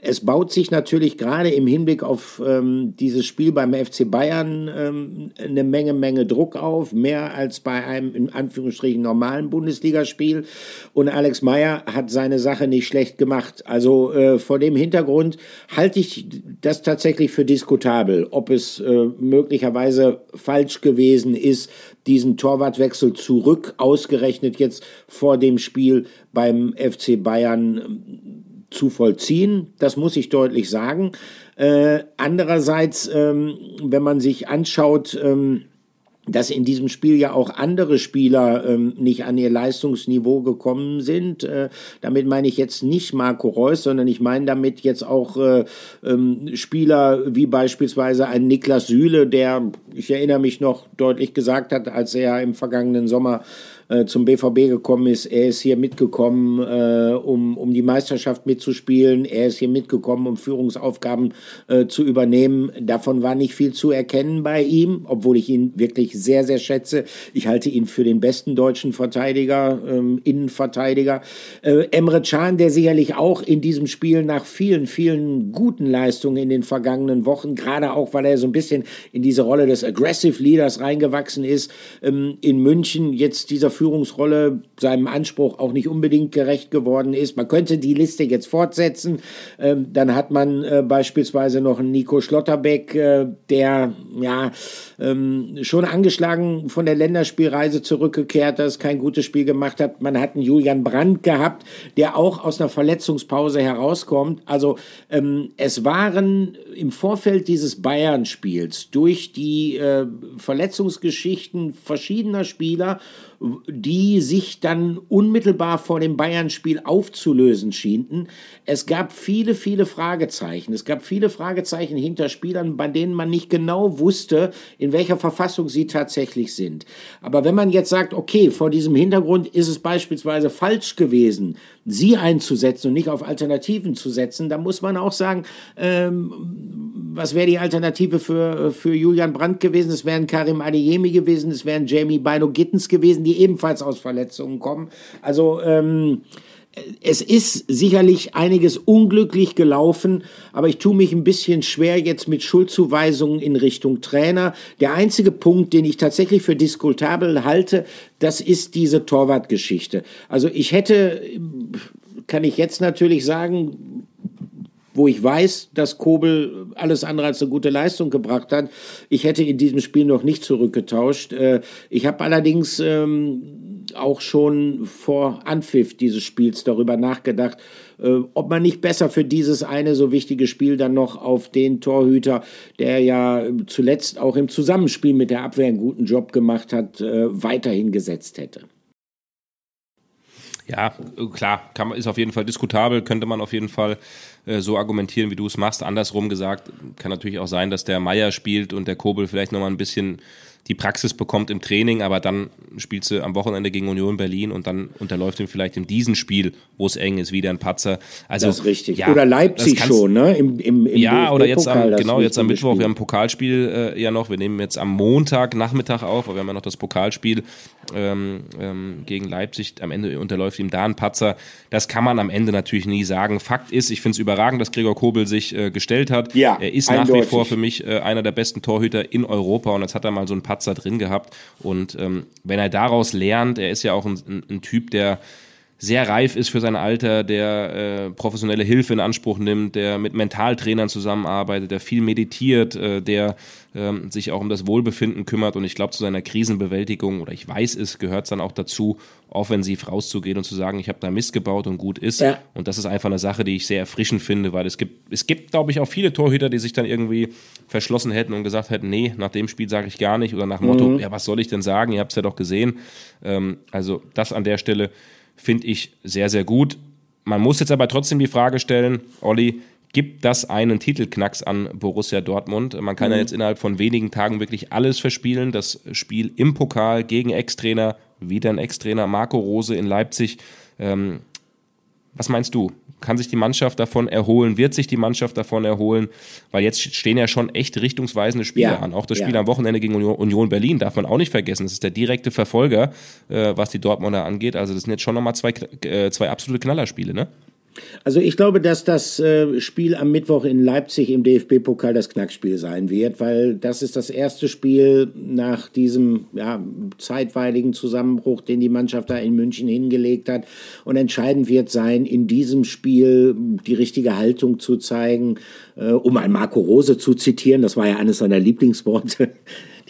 es baut sich natürlich gerade im Hinblick auf ähm, dieses Spiel beim FC Bayern ähm, eine Menge, Menge Druck auf, mehr als bei einem in Anführungsstrichen normalen Bundesligaspiel. Und Alex Meyer hat seine Sache nicht schlecht gemacht. Also äh, vor dem Hintergrund halte ich das tatsächlich für diskutabel, ob es äh, möglicherweise falsch gewesen ist, diesen Torwartwechsel zurück, ausgerechnet jetzt vor dem Spiel beim FC Bayern zu vollziehen. Das muss ich deutlich sagen. Äh, andererseits, ähm, wenn man sich anschaut, ähm, dass in diesem Spiel ja auch andere Spieler ähm, nicht an ihr Leistungsniveau gekommen sind. Äh, damit meine ich jetzt nicht Marco Reus, sondern ich meine damit jetzt auch äh, ähm, Spieler wie beispielsweise ein Niklas Süle, der, ich erinnere mich noch, deutlich gesagt hat, als er im vergangenen Sommer äh, zum BVB gekommen ist. Er ist hier mitgekommen, äh, um, um die Meisterschaft mitzuspielen. Er ist hier mitgekommen, um Führungsaufgaben äh, zu übernehmen. Davon war nicht viel zu erkennen bei ihm, obwohl ich ihn wirklich sehr, sehr schätze. Ich halte ihn für den besten deutschen Verteidiger, ähm, Innenverteidiger. Äh, Emre Can, der sicherlich auch in diesem Spiel nach vielen, vielen guten Leistungen in den vergangenen Wochen, gerade auch, weil er so ein bisschen in diese Rolle des Aggressive Leaders reingewachsen ist, ähm, in München jetzt dieser Führungsrolle seinem Anspruch auch nicht unbedingt gerecht geworden ist. Man könnte die Liste jetzt fortsetzen. Ähm, dann hat man äh, beispielsweise noch einen Nico Schlotterbeck, äh, der ja ähm, schon angeschlagen von der Länderspielreise zurückgekehrt ist, kein gutes Spiel gemacht hat. Man hat einen Julian Brandt gehabt, der auch aus einer Verletzungspause herauskommt. Also ähm, es waren im Vorfeld dieses Bayern-Spiels durch die äh, Verletzungsgeschichten verschiedener Spieler die sich dann unmittelbar vor dem Bayern-Spiel aufzulösen schienten. Es gab viele, viele Fragezeichen. Es gab viele Fragezeichen hinter Spielern, bei denen man nicht genau wusste, in welcher Verfassung sie tatsächlich sind. Aber wenn man jetzt sagt, okay, vor diesem Hintergrund ist es beispielsweise falsch gewesen, sie einzusetzen und nicht auf Alternativen zu setzen, dann muss man auch sagen, ähm, was wäre die Alternative für, für Julian Brandt gewesen? Es wären Karim Adeyemi gewesen, es wären Jamie Bino Gittens gewesen, die ebenfalls aus Verletzungen kommen. Also ähm, es ist sicherlich einiges unglücklich gelaufen, aber ich tue mich ein bisschen schwer jetzt mit Schuldzuweisungen in Richtung Trainer. Der einzige Punkt, den ich tatsächlich für diskutabel halte, das ist diese Torwartgeschichte. Also ich hätte, kann ich jetzt natürlich sagen, wo ich weiß, dass Kobel alles andere als eine gute Leistung gebracht hat. Ich hätte in diesem Spiel noch nicht zurückgetauscht. Äh, ich habe allerdings ähm, auch schon vor Anpfiff dieses Spiels darüber nachgedacht, äh, ob man nicht besser für dieses eine so wichtige Spiel dann noch auf den Torhüter, der ja zuletzt auch im Zusammenspiel mit der Abwehr einen guten Job gemacht hat, äh, weiterhin gesetzt hätte. Ja, klar, kann, ist auf jeden Fall diskutabel, könnte man auf jeden Fall äh, so argumentieren, wie du es machst. Andersrum gesagt, kann natürlich auch sein, dass der Meier spielt und der Kobel vielleicht nochmal ein bisschen die Praxis bekommt im Training, aber dann spielt sie am Wochenende gegen Union Berlin und dann unterläuft ihm vielleicht in diesem Spiel, wo es eng ist, wieder ein Patzer. Also, das ist richtig. Ja, oder Leipzig schon, ne? Im, im, im ja, oder jetzt am, genau, jetzt am Mittwoch, Spiel. wir haben ein Pokalspiel äh, ja noch, wir nehmen jetzt am Montag Nachmittag auf, weil wir haben ja noch das Pokalspiel ähm, ähm, gegen Leipzig, am Ende unterläuft ihm da ein Patzer. Das kann man am Ende natürlich nie sagen. Fakt ist, ich finde es überragend, dass Gregor Kobel sich äh, gestellt hat. Ja, er ist eindeutig. nach wie vor für mich äh, einer der besten Torhüter in Europa und jetzt hat er mal so ein Patzer drin gehabt. Und ähm, wenn er daraus lernt, er ist ja auch ein, ein, ein Typ, der sehr reif ist für sein Alter, der äh, professionelle Hilfe in Anspruch nimmt, der mit Mentaltrainern zusammenarbeitet, der viel meditiert, äh, der ähm, sich auch um das Wohlbefinden kümmert und ich glaube zu seiner Krisenbewältigung oder ich weiß es gehört dann auch dazu, offensiv rauszugehen und zu sagen, ich habe da Mist gebaut und gut ist ja. und das ist einfach eine Sache, die ich sehr erfrischend finde, weil es gibt es gibt glaube ich auch viele Torhüter, die sich dann irgendwie verschlossen hätten und gesagt hätten, nee, nach dem Spiel sage ich gar nicht oder nach Motto, mhm. ja was soll ich denn sagen, ihr habt es ja doch gesehen, ähm, also das an der Stelle finde ich sehr, sehr gut. Man muss jetzt aber trotzdem die Frage stellen, Olli, gibt das einen Titelknacks an Borussia Dortmund? Man kann mhm. ja jetzt innerhalb von wenigen Tagen wirklich alles verspielen. Das Spiel im Pokal gegen Ex-Trainer, wieder ein Ex-Trainer Marco Rose in Leipzig. Ähm, was meinst du? Kann sich die Mannschaft davon erholen? Wird sich die Mannschaft davon erholen? Weil jetzt stehen ja schon echt richtungsweisende Spiele ja, an. Auch das Spiel ja. am Wochenende gegen Union Berlin darf man auch nicht vergessen. Das ist der direkte Verfolger, äh, was die Dortmunder angeht. Also das sind jetzt schon nochmal zwei, äh, zwei absolute Knallerspiele, ne? Also ich glaube, dass das äh, Spiel am Mittwoch in Leipzig im DFB-Pokal das Knackspiel sein wird, weil das ist das erste Spiel nach diesem ja, zeitweiligen Zusammenbruch, den die Mannschaft da in München hingelegt hat. Und entscheidend wird sein, in diesem Spiel die richtige Haltung zu zeigen, äh, um ein Marco Rose zu zitieren, das war ja eines seiner Lieblingsworte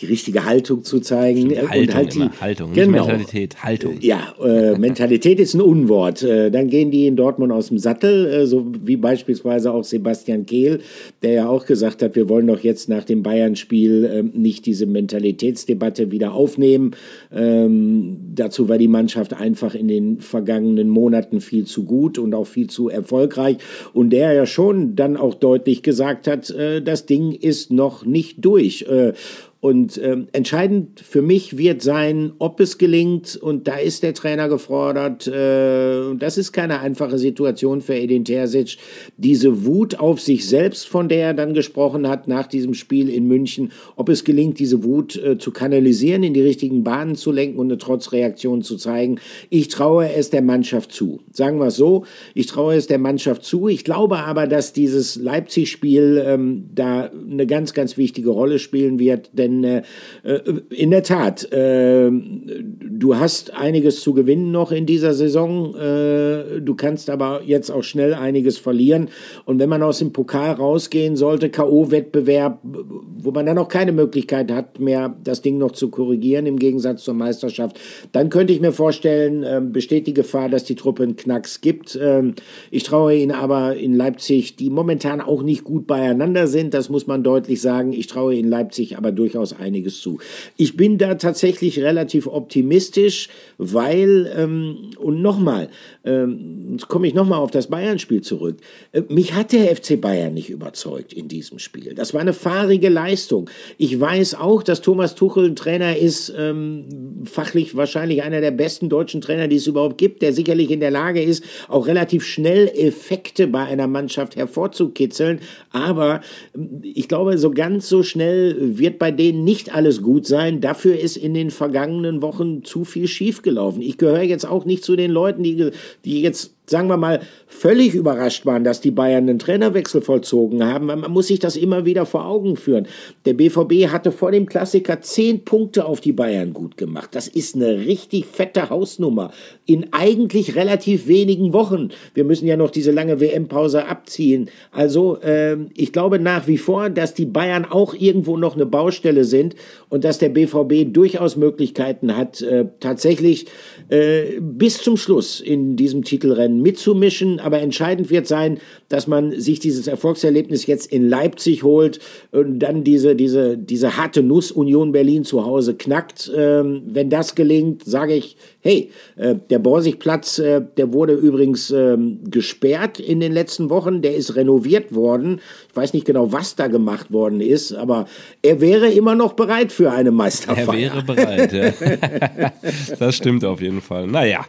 die richtige Haltung zu zeigen. Haltung, und halt die, Haltung, genau, Mentalität, Haltung. Ja, äh, Mentalität ist ein Unwort. Äh, dann gehen die in Dortmund aus dem Sattel, äh, so wie beispielsweise auch Sebastian Kehl, der ja auch gesagt hat, wir wollen doch jetzt nach dem Bayern-Spiel äh, nicht diese Mentalitätsdebatte wieder aufnehmen. Ähm, dazu war die Mannschaft einfach in den vergangenen Monaten viel zu gut und auch viel zu erfolgreich. Und der ja schon dann auch deutlich gesagt hat, äh, das Ding ist noch nicht durch. Äh, und ähm, entscheidend für mich wird sein, ob es gelingt. Und da ist der Trainer gefordert. Äh, das ist keine einfache Situation für Edin Terzic. Diese Wut auf sich selbst, von der er dann gesprochen hat nach diesem Spiel in München, ob es gelingt, diese Wut äh, zu kanalisieren, in die richtigen Bahnen zu lenken und eine Trotzreaktion zu zeigen. Ich traue es der Mannschaft zu. Sagen wir es so. Ich traue es der Mannschaft zu. Ich glaube aber, dass dieses Leipzig-Spiel ähm, da eine ganz, ganz wichtige Rolle spielen wird. Denn denn äh, äh, in der Tat, äh, du hast einiges zu gewinnen noch in dieser Saison. Äh, du kannst aber jetzt auch schnell einiges verlieren. Und wenn man aus dem Pokal rausgehen sollte, K.O.-Wettbewerb, wo man dann auch keine Möglichkeit hat, mehr das Ding noch zu korrigieren, im Gegensatz zur Meisterschaft, dann könnte ich mir vorstellen, äh, besteht die Gefahr, dass die Truppe einen Knacks gibt. Ähm, ich traue ihnen aber in Leipzig, die momentan auch nicht gut beieinander sind, das muss man deutlich sagen. Ich traue ihnen Leipzig aber durchaus durchaus einiges zu. Ich bin da tatsächlich relativ optimistisch, weil, ähm, und nochmal, ähm, jetzt komme ich nochmal auf das Bayern-Spiel zurück. Äh, mich hat der FC Bayern nicht überzeugt in diesem Spiel. Das war eine fahrige Leistung. Ich weiß auch, dass Thomas Tuchel ein Trainer ist, ähm, fachlich wahrscheinlich einer der besten deutschen Trainer, die es überhaupt gibt, der sicherlich in der Lage ist, auch relativ schnell Effekte bei einer Mannschaft hervorzukitzeln. Aber ähm, ich glaube, so ganz so schnell wird bei denen nicht alles gut sein. Dafür ist in den vergangenen Wochen zu viel schiefgelaufen. Ich gehöre jetzt auch nicht zu den Leuten, die, die jetzt sagen wir mal, völlig überrascht waren, dass die Bayern einen Trainerwechsel vollzogen haben. Man muss sich das immer wieder vor Augen führen. Der BVB hatte vor dem Klassiker zehn Punkte auf die Bayern gut gemacht. Das ist eine richtig fette Hausnummer. In eigentlich relativ wenigen Wochen. Wir müssen ja noch diese lange WM-Pause abziehen. Also äh, ich glaube nach wie vor, dass die Bayern auch irgendwo noch eine Baustelle sind und dass der BVB durchaus Möglichkeiten hat, äh, tatsächlich äh, bis zum Schluss in diesem Titelrennen mitzumischen. Aber entscheidend wird sein, dass man sich dieses Erfolgserlebnis jetzt in Leipzig holt und dann diese, diese, diese harte Nuss Union Berlin zu Hause knackt. Ähm, wenn das gelingt, sage ich, hey, äh, der Borsigplatz, äh, der wurde übrigens ähm, gesperrt in den letzten Wochen, der ist renoviert worden. Ich weiß nicht genau, was da gemacht worden ist, aber er wäre immer noch bereit für eine Meisterfeier. Er wäre bereit, ja. das stimmt auf jeden Fall. Naja,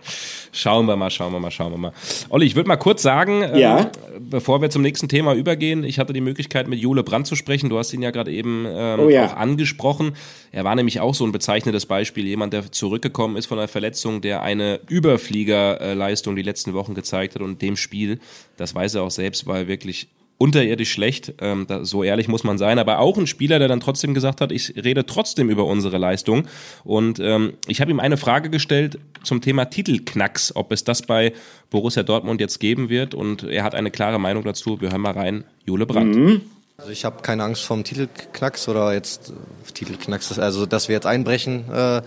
schauen wir mal, schauen wir mal, schauen wir mal. Olli, ich würde mal kurz sagen, ähm, ja? ähm, bevor wir zum nächsten Thema übergehen, ich hatte die Möglichkeit, mit Jule Brandt zu sprechen. Du hast ihn ja gerade eben ähm, oh ja. auch angesprochen. Er war nämlich auch so ein bezeichnendes Beispiel, jemand, der zurückgekommen ist von einer Verletzung, der eine Überfliegerleistung die letzten Wochen gezeigt hat und dem Spiel, das weiß er auch selbst, war er wirklich unterirdisch schlecht. Ähm, da, so ehrlich muss man sein. Aber auch ein Spieler, der dann trotzdem gesagt hat, ich rede trotzdem über unsere Leistung. Und ähm, ich habe ihm eine Frage gestellt zum Thema Titelknacks, ob es das bei Borussia Dortmund jetzt geben wird. Und er hat eine klare Meinung dazu. Wir hören mal rein. Jule Brandt. Mhm. Also ich habe keine Angst vom Titelknacks oder jetzt äh, Titelknacks, also dass wir jetzt einbrechen. Äh,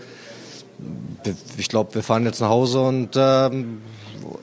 ich glaube, wir fahren jetzt nach Hause und ähm,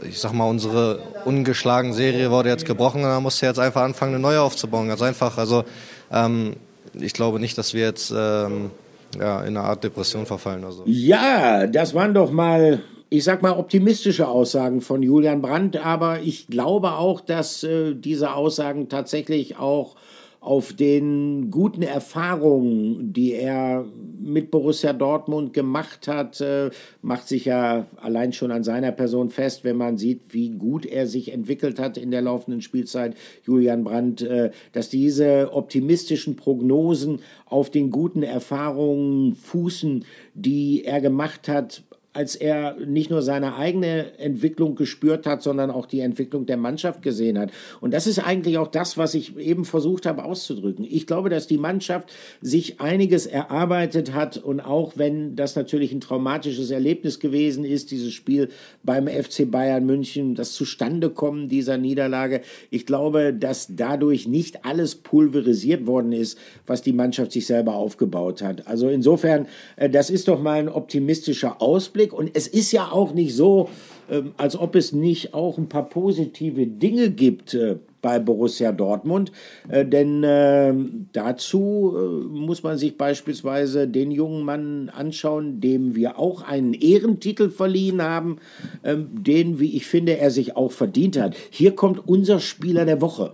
ich sag mal, unsere ungeschlagene Serie wurde jetzt gebrochen und da musst du jetzt einfach anfangen, eine neue aufzubauen. Ganz einfach. Also ähm, ich glaube nicht, dass wir jetzt ähm, ja, in eine Art Depression verfallen. Also. Ja, das waren doch mal ich sag mal, optimistische Aussagen von Julian Brandt, aber ich glaube auch, dass äh, diese Aussagen tatsächlich auch auf den guten Erfahrungen, die er mit Borussia Dortmund gemacht hat, äh, macht sich ja allein schon an seiner Person fest, wenn man sieht, wie gut er sich entwickelt hat in der laufenden Spielzeit, Julian Brandt, äh, dass diese optimistischen Prognosen auf den guten Erfahrungen fußen, die er gemacht hat, als er nicht nur seine eigene Entwicklung gespürt hat, sondern auch die Entwicklung der Mannschaft gesehen hat. Und das ist eigentlich auch das, was ich eben versucht habe auszudrücken. Ich glaube, dass die Mannschaft sich einiges erarbeitet hat und auch wenn das natürlich ein traumatisches Erlebnis gewesen ist, dieses Spiel beim FC Bayern München, das Zustandekommen dieser Niederlage, ich glaube, dass dadurch nicht alles pulverisiert worden ist, was die Mannschaft sich selber aufgebaut hat. Also insofern, äh, das ist doch mal ein optimistischer Ausblick. Rückblick. Und es ist ja auch nicht so, ähm, als ob es nicht auch ein paar positive Dinge gibt äh, bei Borussia Dortmund. Äh, denn äh, dazu äh, muss man sich beispielsweise den jungen Mann anschauen, dem wir auch einen Ehrentitel verliehen haben, ähm, den, wie ich finde, er sich auch verdient hat. Hier kommt unser Spieler der Woche.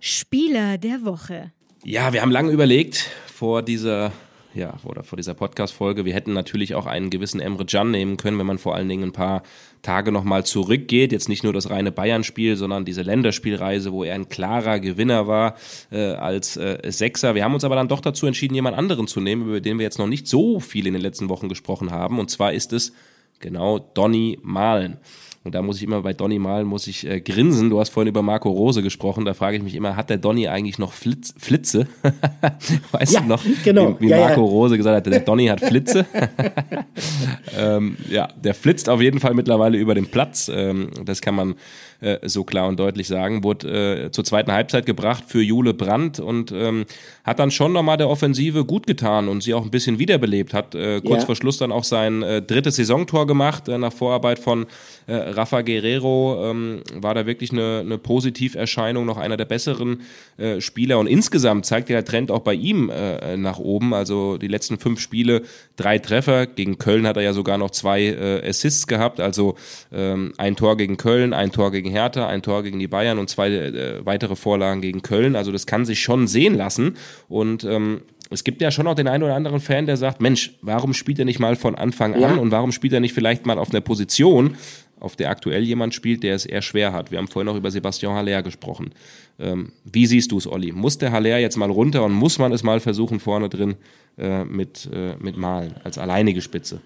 Spieler der Woche. Ja, wir haben lange überlegt vor dieser ja, oder vor dieser Podcast-Folge. Wir hätten natürlich auch einen gewissen Emre Can nehmen können, wenn man vor allen Dingen ein paar Tage nochmal zurückgeht. Jetzt nicht nur das reine Bayern-Spiel, sondern diese Länderspielreise, wo er ein klarer Gewinner war äh, als äh, Sechser. Wir haben uns aber dann doch dazu entschieden, jemand anderen zu nehmen, über den wir jetzt noch nicht so viel in den letzten Wochen gesprochen haben. Und zwar ist es genau Donny Malen. Und da muss ich immer bei Donny mal muss ich äh, grinsen. Du hast vorhin über Marco Rose gesprochen. Da frage ich mich immer, hat der Donny eigentlich noch Flitz, Flitze? weißt ja, du noch, genau. wie, wie ja, Marco ja. Rose gesagt hat, der Donny hat Flitze? ähm, ja, der flitzt auf jeden Fall mittlerweile über den Platz. Ähm, das kann man äh, so klar und deutlich sagen. Wurde äh, zur zweiten Halbzeit gebracht für Jule Brandt und ähm, hat dann schon nochmal der Offensive gut getan und sie auch ein bisschen wiederbelebt. Hat äh, kurz vor Schluss dann auch sein äh, drittes Saisontor gemacht, äh, nach Vorarbeit von äh, Rafa Guerrero ähm, war da wirklich eine, eine Positiverscheinung, noch einer der besseren äh, Spieler. Und insgesamt zeigt der Trend auch bei ihm äh, nach oben. Also die letzten fünf Spiele drei Treffer. Gegen Köln hat er ja sogar noch zwei äh, Assists gehabt. Also ähm, ein Tor gegen Köln, ein Tor gegen Hertha, ein Tor gegen die Bayern und zwei äh, weitere Vorlagen gegen Köln. Also das kann sich schon sehen lassen. Und ähm, es gibt ja schon auch den einen oder anderen Fan, der sagt, Mensch, warum spielt er nicht mal von Anfang an und warum spielt er nicht vielleicht mal auf einer Position, auf der aktuell jemand spielt, der es eher schwer hat. Wir haben vorhin noch über Sebastian Haller gesprochen. Ähm, wie siehst du es, Olli? Muss der Haller jetzt mal runter und muss man es mal versuchen vorne drin äh, mit, äh, mit Malen als alleinige Spitze?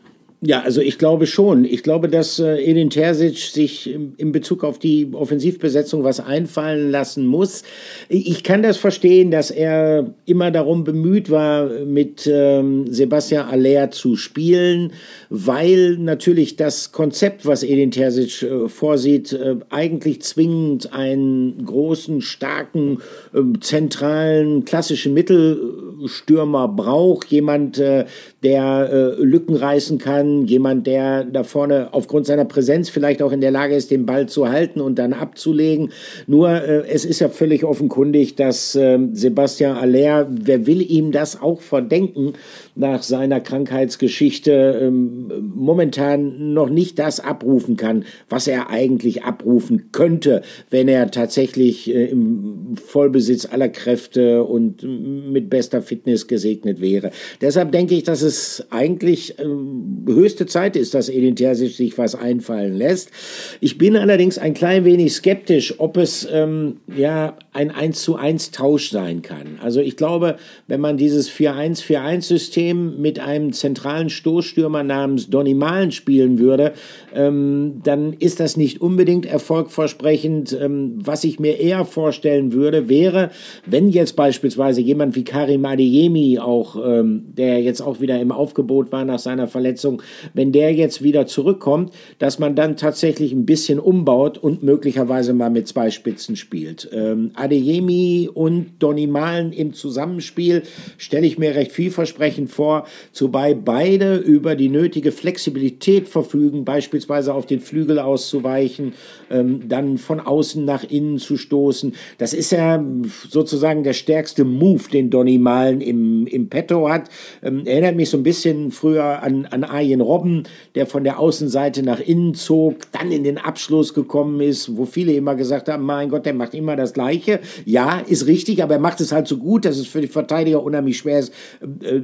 Ja, also ich glaube schon. Ich glaube, dass äh, Edin Terzic sich in Bezug auf die Offensivbesetzung was einfallen lassen muss. Ich kann das verstehen, dass er immer darum bemüht war, mit ähm, Sebastian Aller zu spielen, weil natürlich das Konzept, was Edin Terzic äh, vorsieht, äh, eigentlich zwingend einen großen, starken, äh, zentralen, klassischen Mittelstürmer braucht. Jemand, äh, der äh, Lücken reißen kann, jemand, der da vorne aufgrund seiner Präsenz vielleicht auch in der Lage ist, den Ball zu halten und dann abzulegen. Nur äh, es ist ja völlig offenkundig, dass äh, Sebastian Aller, wer will ihm das auch verdenken, nach seiner Krankheitsgeschichte ähm, momentan noch nicht das abrufen kann, was er eigentlich abrufen könnte, wenn er tatsächlich äh, im Vollbesitz aller Kräfte und mit bester Fitness gesegnet wäre. Deshalb denke ich, dass es eigentlich ähm, höchste Zeit ist, dass Edin Terzic sich was einfallen lässt. Ich bin allerdings ein klein wenig skeptisch, ob es ähm, ja ein 1 zu 1 Tausch sein kann. Also ich glaube, wenn man dieses 4-1-4-1-System mit einem zentralen Stoßstürmer namens Donny Malen spielen würde, ähm, dann ist das nicht unbedingt erfolgversprechend. Ähm, was ich mir eher vorstellen würde, wäre, wenn jetzt beispielsweise jemand wie Karim Adeyemi auch, ähm, der jetzt auch wieder im Aufgebot war nach seiner Verletzung, wenn der jetzt wieder zurückkommt, dass man dann tatsächlich ein bisschen umbaut und möglicherweise mal mit zwei Spitzen spielt. Ähm, Adeyemi und Donny Malen im Zusammenspiel stelle ich mir recht vielversprechend vor, wobei beide über die nötige Flexibilität verfügen, beispielsweise auf den Flügel auszuweichen, ähm, dann von außen nach innen zu stoßen. Das ist ja sozusagen der stärkste Move, den Donny Malen im, im Petto hat. Ähm, erinnert mich so ein bisschen früher an, an Arjen Robben, der von der Außenseite nach innen zog, dann in den Abschluss gekommen ist, wo viele immer gesagt haben, mein Gott, der macht immer das Gleiche. Ja, ist richtig, aber er macht es halt so gut, dass es für die Verteidiger unheimlich schwer ist, äh,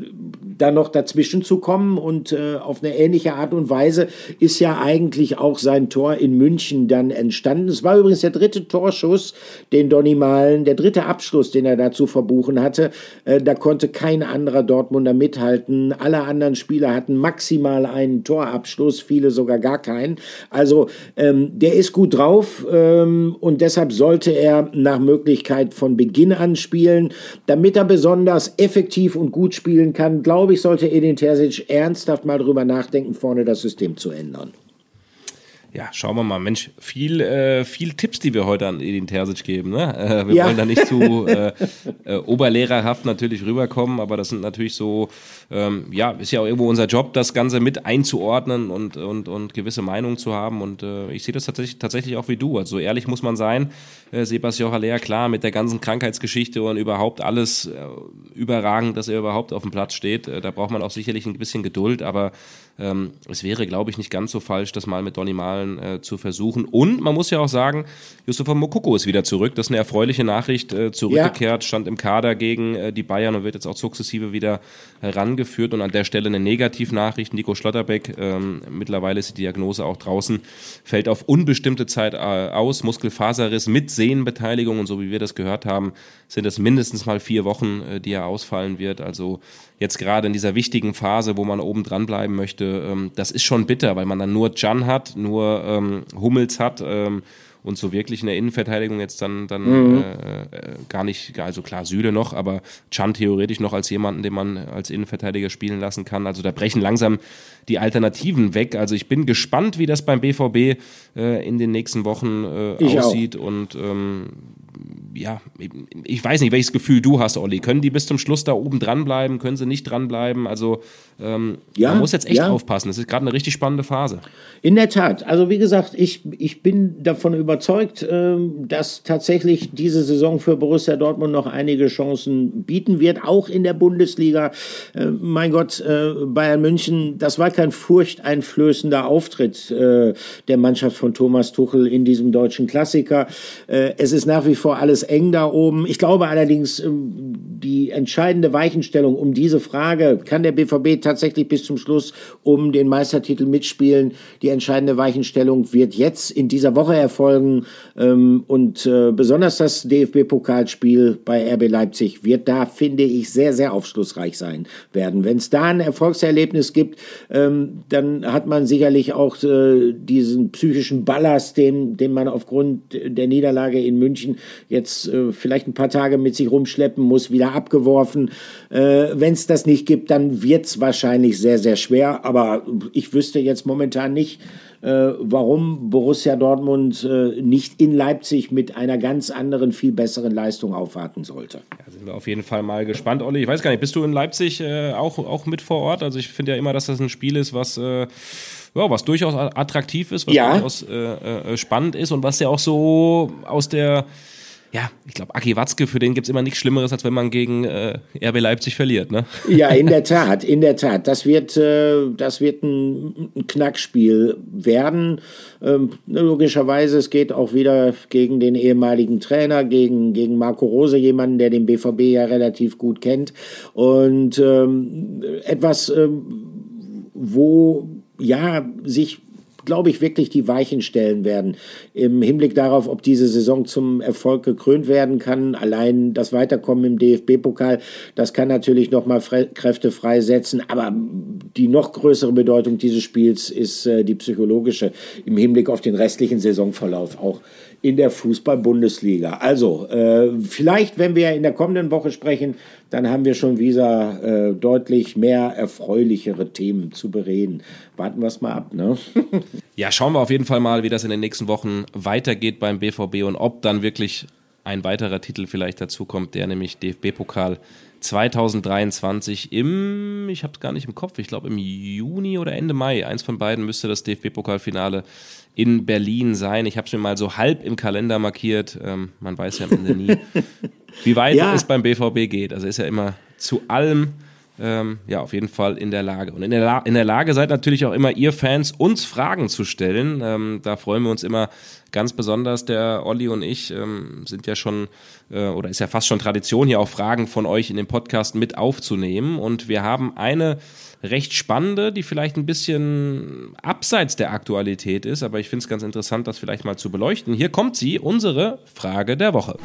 da noch dazwischen zu kommen. Und äh, auf eine ähnliche Art und Weise ist ja eigentlich auch sein Tor in München dann entstanden. Es war übrigens der dritte Torschuss, den Donny Malen, der dritte Abschluss, den er dazu verbuchen hatte. Äh, da konnte kein anderer Dortmunder mithalten. Alle anderen Spieler hatten maximal einen Torabschluss, viele sogar gar keinen. Also ähm, der ist gut drauf ähm, und deshalb sollte er nach Möglichkeit von Beginn an spielen. Damit er besonders effektiv und gut spielen kann, glaube ich, sollte Edin Terzic ernsthaft mal drüber nachdenken, vorne das System zu ändern. Ja, schauen wir mal. Mensch, viel, äh, viel Tipps, die wir heute an Edin Terzic geben. Ne? Äh, wir ja. wollen da nicht zu äh, äh, oberlehrerhaft natürlich rüberkommen, aber das sind natürlich so, ähm, ja, ist ja auch irgendwo unser Job, das Ganze mit einzuordnen und, und, und gewisse Meinungen zu haben. Und äh, ich sehe das tatsächlich, tatsächlich auch wie du. Also ehrlich muss man sein. Äh, Sebastian Haller, klar, mit der ganzen Krankheitsgeschichte und überhaupt alles äh, überragend, dass er überhaupt auf dem Platz steht. Äh, da braucht man auch sicherlich ein bisschen Geduld, aber ähm, es wäre, glaube ich, nicht ganz so falsch, das mal mit Donny Malen äh, zu versuchen. Und man muss ja auch sagen, Yusufa Mokoko ist wieder zurück. Das ist eine erfreuliche Nachricht. Äh, zurückgekehrt, ja. stand im Kader gegen äh, die Bayern und wird jetzt auch sukzessive wieder herangeführt. Und an der Stelle eine Negativnachricht. Nico Schlotterbeck, ähm, mittlerweile ist die Diagnose auch draußen, fällt auf unbestimmte Zeit äh, aus. Muskelfaserriss mit Sehnenbeteiligung. Und so wie wir das gehört haben, sind es mindestens mal vier Wochen, äh, die er ausfallen wird. Also jetzt gerade in dieser wichtigen Phase, wo man oben dran bleiben möchte, ähm, das ist schon bitter, weil man dann nur Jan hat, nur ähm, Hummels hat ähm, und so wirklich in der Innenverteidigung jetzt dann, dann mhm. äh, äh, gar nicht, also klar Süle noch, aber Chan theoretisch noch als jemanden, den man als Innenverteidiger spielen lassen kann. Also da brechen langsam die Alternativen weg. Also ich bin gespannt, wie das beim BVB äh, in den nächsten Wochen äh, aussieht auch. und ähm, ja, ich weiß nicht, welches Gefühl du hast, Olli. Können die bis zum Schluss da oben dranbleiben? Können sie nicht dranbleiben? Also ähm, ja, man muss jetzt echt ja. aufpassen. Das ist gerade eine richtig spannende Phase. In der Tat. Also wie gesagt, ich, ich bin davon überzeugt, äh, dass tatsächlich diese Saison für Borussia Dortmund noch einige Chancen bieten wird, auch in der Bundesliga. Äh, mein Gott, äh, Bayern München, das war kein furchteinflößender Auftritt äh, der Mannschaft von Thomas Tuchel in diesem deutschen Klassiker. Äh, es ist nach wie vor alles eng da oben. Ich glaube allerdings, ähm, die entscheidende Weichenstellung um diese Frage, kann der BVB tatsächlich bis zum Schluss um den Meistertitel mitspielen? Die entscheidende Weichenstellung wird jetzt in dieser Woche erfolgen. Ähm, und äh, besonders das DFB-Pokalspiel bei RB Leipzig wird da, finde ich, sehr, sehr aufschlussreich sein werden. Wenn es da ein Erfolgserlebnis gibt, ähm, dann hat man sicherlich auch äh, diesen psychischen Ballast, den, den man aufgrund der Niederlage in München jetzt äh, vielleicht ein paar Tage mit sich rumschleppen muss, wieder abgeworfen. Äh, Wenn es das nicht gibt, dann wird es wahrscheinlich sehr, sehr schwer. Aber ich wüsste jetzt momentan nicht, äh, warum Borussia Dortmund äh, nicht in Leipzig mit einer ganz anderen, viel besseren Leistung aufwarten sollte. Ja, sind wir auf jeden Fall mal gespannt, Olli. Ich weiß gar nicht, bist du in Leipzig äh, auch, auch mit vor Ort? Also ich finde ja immer, dass das ein Spiel ist, was äh, ja, was durchaus attraktiv ist, was ja. durchaus äh, äh, spannend ist und was ja auch so aus der ja, ich glaube, Aki Watzke, für den gibt es immer nichts Schlimmeres, als wenn man gegen äh, RB Leipzig verliert, ne? Ja, in der Tat, in der Tat. Das wird, äh, das wird ein, ein Knackspiel werden. Ähm, logischerweise, es geht auch wieder gegen den ehemaligen Trainer, gegen, gegen Marco Rose, jemanden, der den BVB ja relativ gut kennt. Und ähm, etwas, ähm, wo ja sich glaube ich, wirklich die Weichen stellen werden. Im Hinblick darauf, ob diese Saison zum Erfolg gekrönt werden kann. Allein das Weiterkommen im DFB-Pokal, das kann natürlich nochmal Kräfte freisetzen. Aber die noch größere Bedeutung dieses Spiels ist äh, die psychologische im Hinblick auf den restlichen Saisonverlauf auch in der Fußball-Bundesliga. Also, äh, vielleicht, wenn wir in der kommenden Woche sprechen, dann haben wir schon wieder äh, deutlich mehr erfreulichere Themen zu bereden. Warten wir es mal ab, ne? ja, schauen wir auf jeden Fall mal, wie das in den nächsten Wochen weitergeht beim BVB und ob dann wirklich ein weiterer Titel vielleicht dazukommt, der nämlich DFB-Pokal 2023 im, ich habe es gar nicht im Kopf, ich glaube im Juni oder Ende Mai, eins von beiden müsste das DFB-Pokalfinale in Berlin sein. Ich habe es mir mal so halb im Kalender markiert. Ähm, man weiß ja am Ende nie, wie weit ja. es beim BVB geht. Also ist ja immer zu allem ähm, ja auf jeden Fall in der Lage. Und in der, La in der Lage seid natürlich auch immer ihr Fans, uns Fragen zu stellen. Ähm, da freuen wir uns immer ganz besonders. Der Olli und ich ähm, sind ja schon äh, oder ist ja fast schon Tradition, hier auch Fragen von euch in den Podcast mit aufzunehmen. Und wir haben eine recht spannende, die vielleicht ein bisschen abseits der Aktualität ist, aber ich finde es ganz interessant, das vielleicht mal zu beleuchten. Hier kommt sie, unsere Frage der Woche.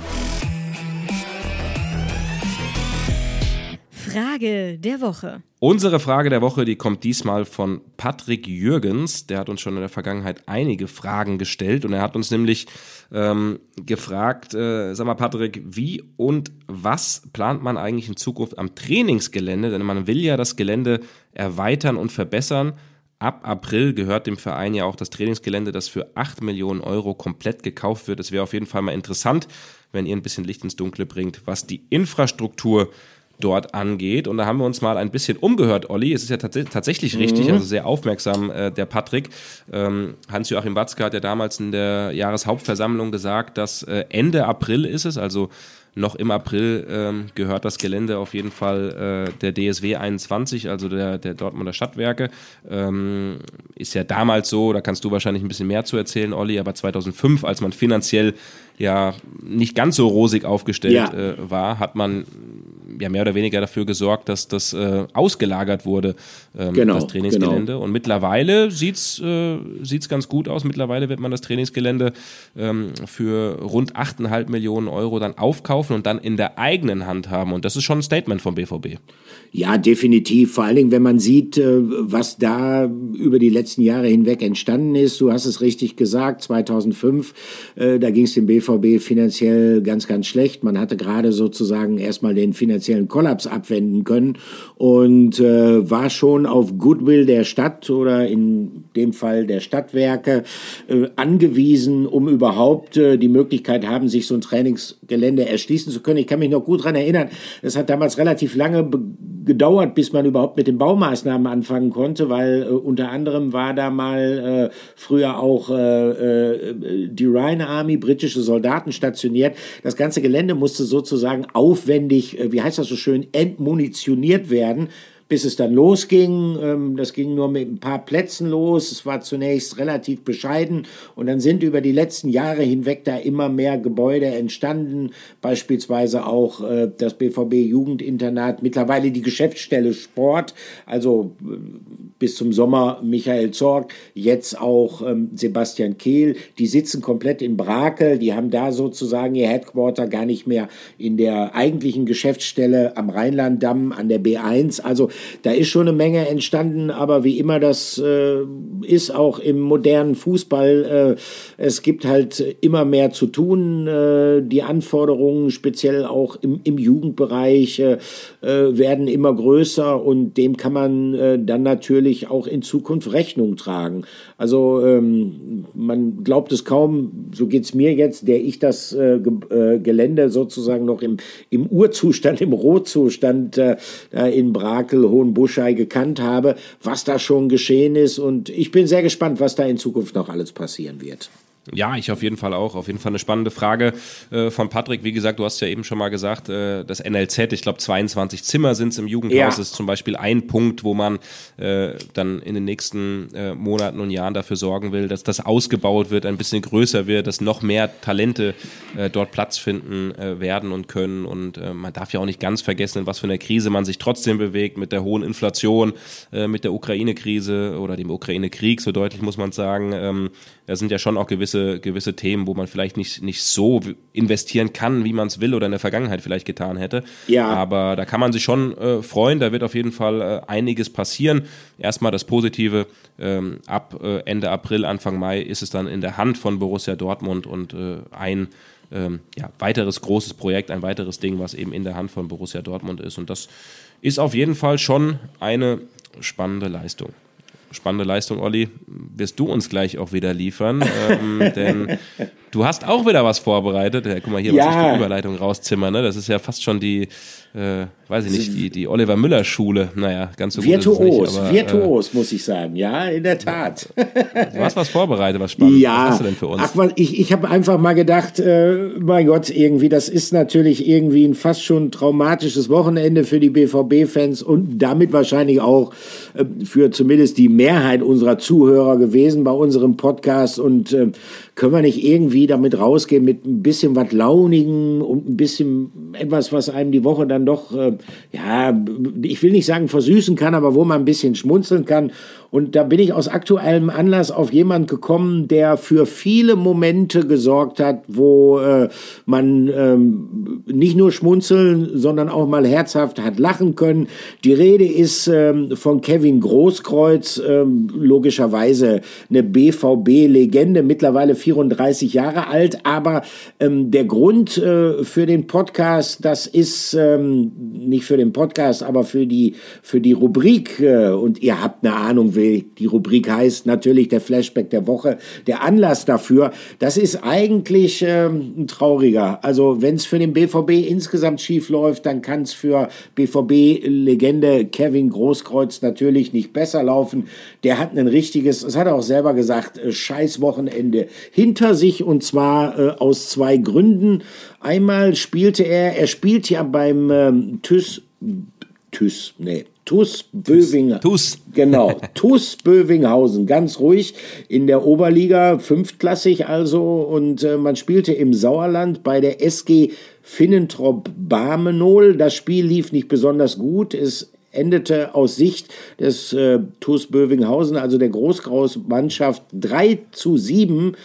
Frage der Woche. Unsere Frage der Woche, die kommt diesmal von Patrick Jürgens. Der hat uns schon in der Vergangenheit einige Fragen gestellt und er hat uns nämlich ähm, gefragt, äh, sag mal Patrick, wie und was plant man eigentlich in Zukunft am Trainingsgelände? Denn man will ja das Gelände erweitern und verbessern. Ab April gehört dem Verein ja auch das Trainingsgelände, das für 8 Millionen Euro komplett gekauft wird. Es wäre auf jeden Fall mal interessant, wenn ihr ein bisschen Licht ins Dunkle bringt, was die Infrastruktur dort angeht. Und da haben wir uns mal ein bisschen umgehört, Olli. Es ist ja tats tatsächlich mhm. richtig, also sehr aufmerksam, äh, der Patrick. Ähm, Hans-Joachim Watzke hat ja damals in der Jahreshauptversammlung gesagt, dass äh, Ende April ist es, also noch im April ähm, gehört das Gelände auf jeden Fall äh, der DSW 21, also der, der Dortmunder Stadtwerke. Ähm, ist ja damals so, da kannst du wahrscheinlich ein bisschen mehr zu erzählen, Olli, aber 2005, als man finanziell ja nicht ganz so rosig aufgestellt ja. äh, war, hat man ja mehr oder weniger dafür gesorgt, dass das äh, ausgelagert wurde, ähm, genau, das Trainingsgelände. Genau. Und mittlerweile sieht's äh, sieht's ganz gut aus. Mittlerweile wird man das Trainingsgelände ähm, für rund 8,5 Millionen Euro dann aufkaufen und dann in der eigenen Hand haben. Und das ist schon ein Statement vom BVB. Ja, definitiv. Vor allen Dingen, wenn man sieht, äh, was da über die letzten Jahre hinweg entstanden ist. Du hast es richtig gesagt, 2005, äh, da ging es dem BVB finanziell ganz, ganz schlecht. Man hatte gerade sozusagen erstmal den finanziellen Kollaps abwenden können und äh, war schon auf Goodwill der Stadt oder in dem Fall der Stadtwerke äh, angewiesen, um überhaupt äh, die Möglichkeit haben, sich so ein Trainingsgelände erschließen zu können. Ich kann mich noch gut dran erinnern, es hat damals relativ lange gedauert, bis man überhaupt mit den Baumaßnahmen anfangen konnte, weil äh, unter anderem war da mal äh, früher auch äh, äh, die Rhine Army, britische Soldaten stationiert. Das ganze Gelände musste sozusagen aufwendig, äh, wie heißt das so schön, entmunitioniert werden bis es dann losging. Ähm, das ging nur mit ein paar Plätzen los. Es war zunächst relativ bescheiden und dann sind über die letzten Jahre hinweg da immer mehr Gebäude entstanden, beispielsweise auch äh, das BVB Jugendinternat, mittlerweile die Geschäftsstelle Sport, also äh, bis zum Sommer Michael Zorg, jetzt auch ähm, Sebastian Kehl. Die sitzen komplett in Brakel, die haben da sozusagen ihr Headquarter gar nicht mehr in der eigentlichen Geschäftsstelle am Rheinlanddamm an der B1. Also da ist schon eine Menge entstanden, aber wie immer das äh, ist auch im modernen Fußball, äh, es gibt halt immer mehr zu tun. Äh, die Anforderungen, speziell auch im, im Jugendbereich, äh, äh, werden immer größer und dem kann man äh, dann natürlich auch in Zukunft Rechnung tragen. Also ähm, man glaubt es kaum, so geht's mir jetzt, der ich das äh, Gelände sozusagen noch im, im Urzustand, im Rohzustand äh, in Brakel, Hohenbuschei gekannt habe, was da schon geschehen ist. Und ich bin sehr gespannt, was da in Zukunft noch alles passieren wird. Ja, ich auf jeden Fall auch. Auf jeden Fall eine spannende Frage äh, von Patrick. Wie gesagt, du hast ja eben schon mal gesagt, äh, das NLZ, ich glaube 22 Zimmer sind es im Jugendhaus, ja. ist zum Beispiel ein Punkt, wo man äh, dann in den nächsten äh, Monaten und Jahren dafür sorgen will, dass das ausgebaut wird, ein bisschen größer wird, dass noch mehr Talente äh, dort Platz finden äh, werden und können. Und äh, man darf ja auch nicht ganz vergessen, in was für einer Krise man sich trotzdem bewegt, mit der hohen Inflation, äh, mit der Ukraine-Krise oder dem Ukraine-Krieg, so deutlich muss man sagen. Ähm, da sind ja schon auch gewisse, gewisse Themen, wo man vielleicht nicht, nicht so investieren kann, wie man es will oder in der Vergangenheit vielleicht getan hätte. Ja. Aber da kann man sich schon äh, freuen. Da wird auf jeden Fall äh, einiges passieren. Erstmal das Positive. Ähm, ab äh, Ende April, Anfang Mai ist es dann in der Hand von Borussia Dortmund und äh, ein ähm, ja, weiteres großes Projekt, ein weiteres Ding, was eben in der Hand von Borussia Dortmund ist. Und das ist auf jeden Fall schon eine spannende Leistung spannende Leistung, Olli, wirst du uns gleich auch wieder liefern. ähm, denn du hast auch wieder was vorbereitet. Ja, guck mal hier, ja. was ich für Überleitung rauszimmern. Ne? Das ist ja fast schon die, äh, weiß ich nicht, die, die Oliver Müller Schule. Naja, ganz so virtuos, gut ist es nicht, aber, virtuos, äh, muss ich sagen. Ja, in der Tat. du hast was vorbereitet, was spannend. Ja. Was hast du denn für uns? Ach, ich, ich habe einfach mal gedacht, äh, mein Gott, irgendwie, das ist natürlich irgendwie ein fast schon traumatisches Wochenende für die BVB-Fans und damit wahrscheinlich auch äh, für zumindest die Mehrheit unserer Zuhörer gewesen bei unserem Podcast und äh, können wir nicht irgendwie damit rausgehen mit ein bisschen was Launigen und ein bisschen etwas, was einem die Woche dann doch, äh, ja, ich will nicht sagen versüßen kann, aber wo man ein bisschen schmunzeln kann und da bin ich aus aktuellem Anlass auf jemand gekommen, der für viele Momente gesorgt hat, wo äh, man ähm, nicht nur schmunzeln, sondern auch mal herzhaft hat lachen können. Die Rede ist ähm, von Kevin Großkreuz, ähm, logischerweise eine BVB-Legende, mittlerweile 34 Jahre alt. Aber ähm, der Grund äh, für den Podcast, das ist ähm, nicht für den Podcast, aber für die, für die Rubrik. Äh, und ihr habt eine Ahnung, wer die Rubrik heißt, natürlich der Flashback der Woche. Der Anlass dafür, das ist eigentlich ähm, ein trauriger. Also wenn es für den BVB insgesamt schief läuft, dann kann es für BVB-Legende Kevin Großkreuz natürlich nicht besser laufen. Der hat ein richtiges, das hat er auch selber gesagt, äh, Scheißwochenende hinter sich und zwar äh, aus zwei Gründen. Einmal spielte er, er spielt ja beim ähm, TÜS, TÜS, nee, TUS Bövinghausen. TUS. Genau, TUS Bövinghausen, ganz ruhig in der Oberliga, fünftklassig also. Und äh, man spielte im Sauerland bei der SG Finnentrop Barmenol. Das Spiel lief nicht besonders gut. Es endete aus Sicht des äh, TuS Bövinghausen, also der Großgraus-Mannschaft, 3 zu 7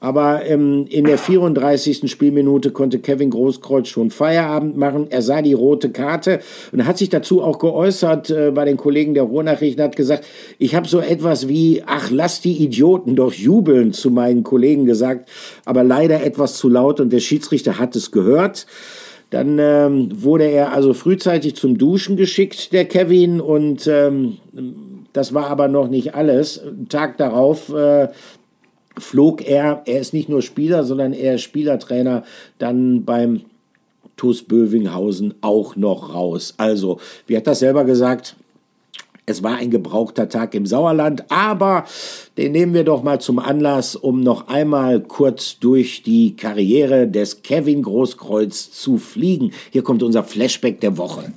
aber ähm, in der 34. Spielminute konnte Kevin Großkreuz schon Feierabend machen. Er sah die rote Karte und hat sich dazu auch geäußert äh, bei den Kollegen der Ruhrnachrichten, hat gesagt, ich habe so etwas wie, ach, lass die Idioten doch jubeln zu meinen Kollegen gesagt, aber leider etwas zu laut und der Schiedsrichter hat es gehört. Dann ähm, wurde er also frühzeitig zum Duschen geschickt, der Kevin, und ähm, das war aber noch nicht alles. Tag darauf äh, flog er, er ist nicht nur Spieler, sondern er ist Spielertrainer, dann beim TuS Bövinghausen auch noch raus. Also, wie hat das selber gesagt? Es war ein gebrauchter Tag im Sauerland, aber den nehmen wir doch mal zum Anlass, um noch einmal kurz durch die Karriere des Kevin Großkreuz zu fliegen. Hier kommt unser Flashback der Woche.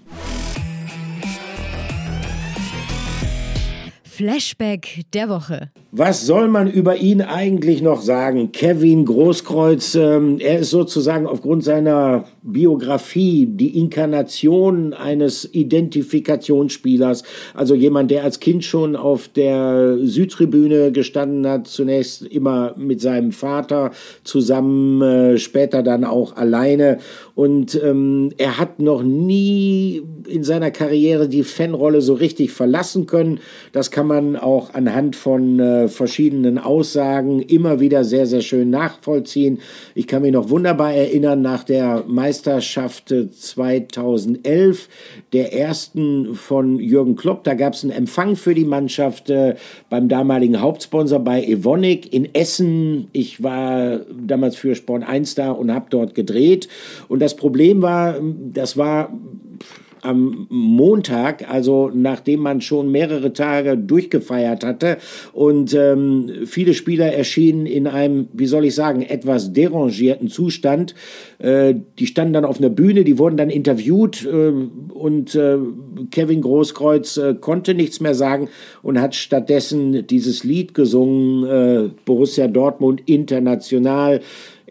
Flashback der Woche. Was soll man über ihn eigentlich noch sagen? Kevin Großkreuz, ähm, er ist sozusagen aufgrund seiner Biografie die Inkarnation eines Identifikationsspielers. Also jemand, der als Kind schon auf der Südtribüne gestanden hat, zunächst immer mit seinem Vater zusammen, äh, später dann auch alleine. Und ähm, er hat noch nie in seiner Karriere die Fanrolle so richtig verlassen können. Das kann man auch anhand von äh, verschiedenen Aussagen immer wieder sehr, sehr schön nachvollziehen. Ich kann mich noch wunderbar erinnern, nach der Meisterschaft 2011, der ersten von Jürgen Klopp, da gab es einen Empfang für die Mannschaft äh, beim damaligen Hauptsponsor bei Evonik in Essen. Ich war damals für Sport 1 da und habe dort gedreht. Und das Problem war, das war am Montag, also nachdem man schon mehrere Tage durchgefeiert hatte und ähm, viele Spieler erschienen in einem, wie soll ich sagen, etwas derangierten Zustand. Äh, die standen dann auf einer Bühne, die wurden dann interviewt äh, und äh, Kevin Großkreuz äh, konnte nichts mehr sagen und hat stattdessen dieses Lied gesungen, äh, Borussia Dortmund international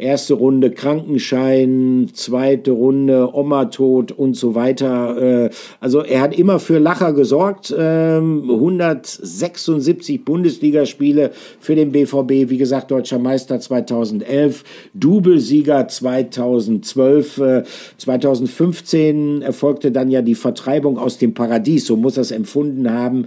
erste Runde Krankenschein, zweite Runde Oma tot und so weiter. Äh, also er hat immer für Lacher gesorgt. 176 ähm, Bundesligaspiele für den BVB, wie gesagt, deutscher Meister 2011, Doublesieger 2012. 2015 äh, erfolgte dann ja die Vertreibung aus dem Paradies, so muss er es empfunden haben.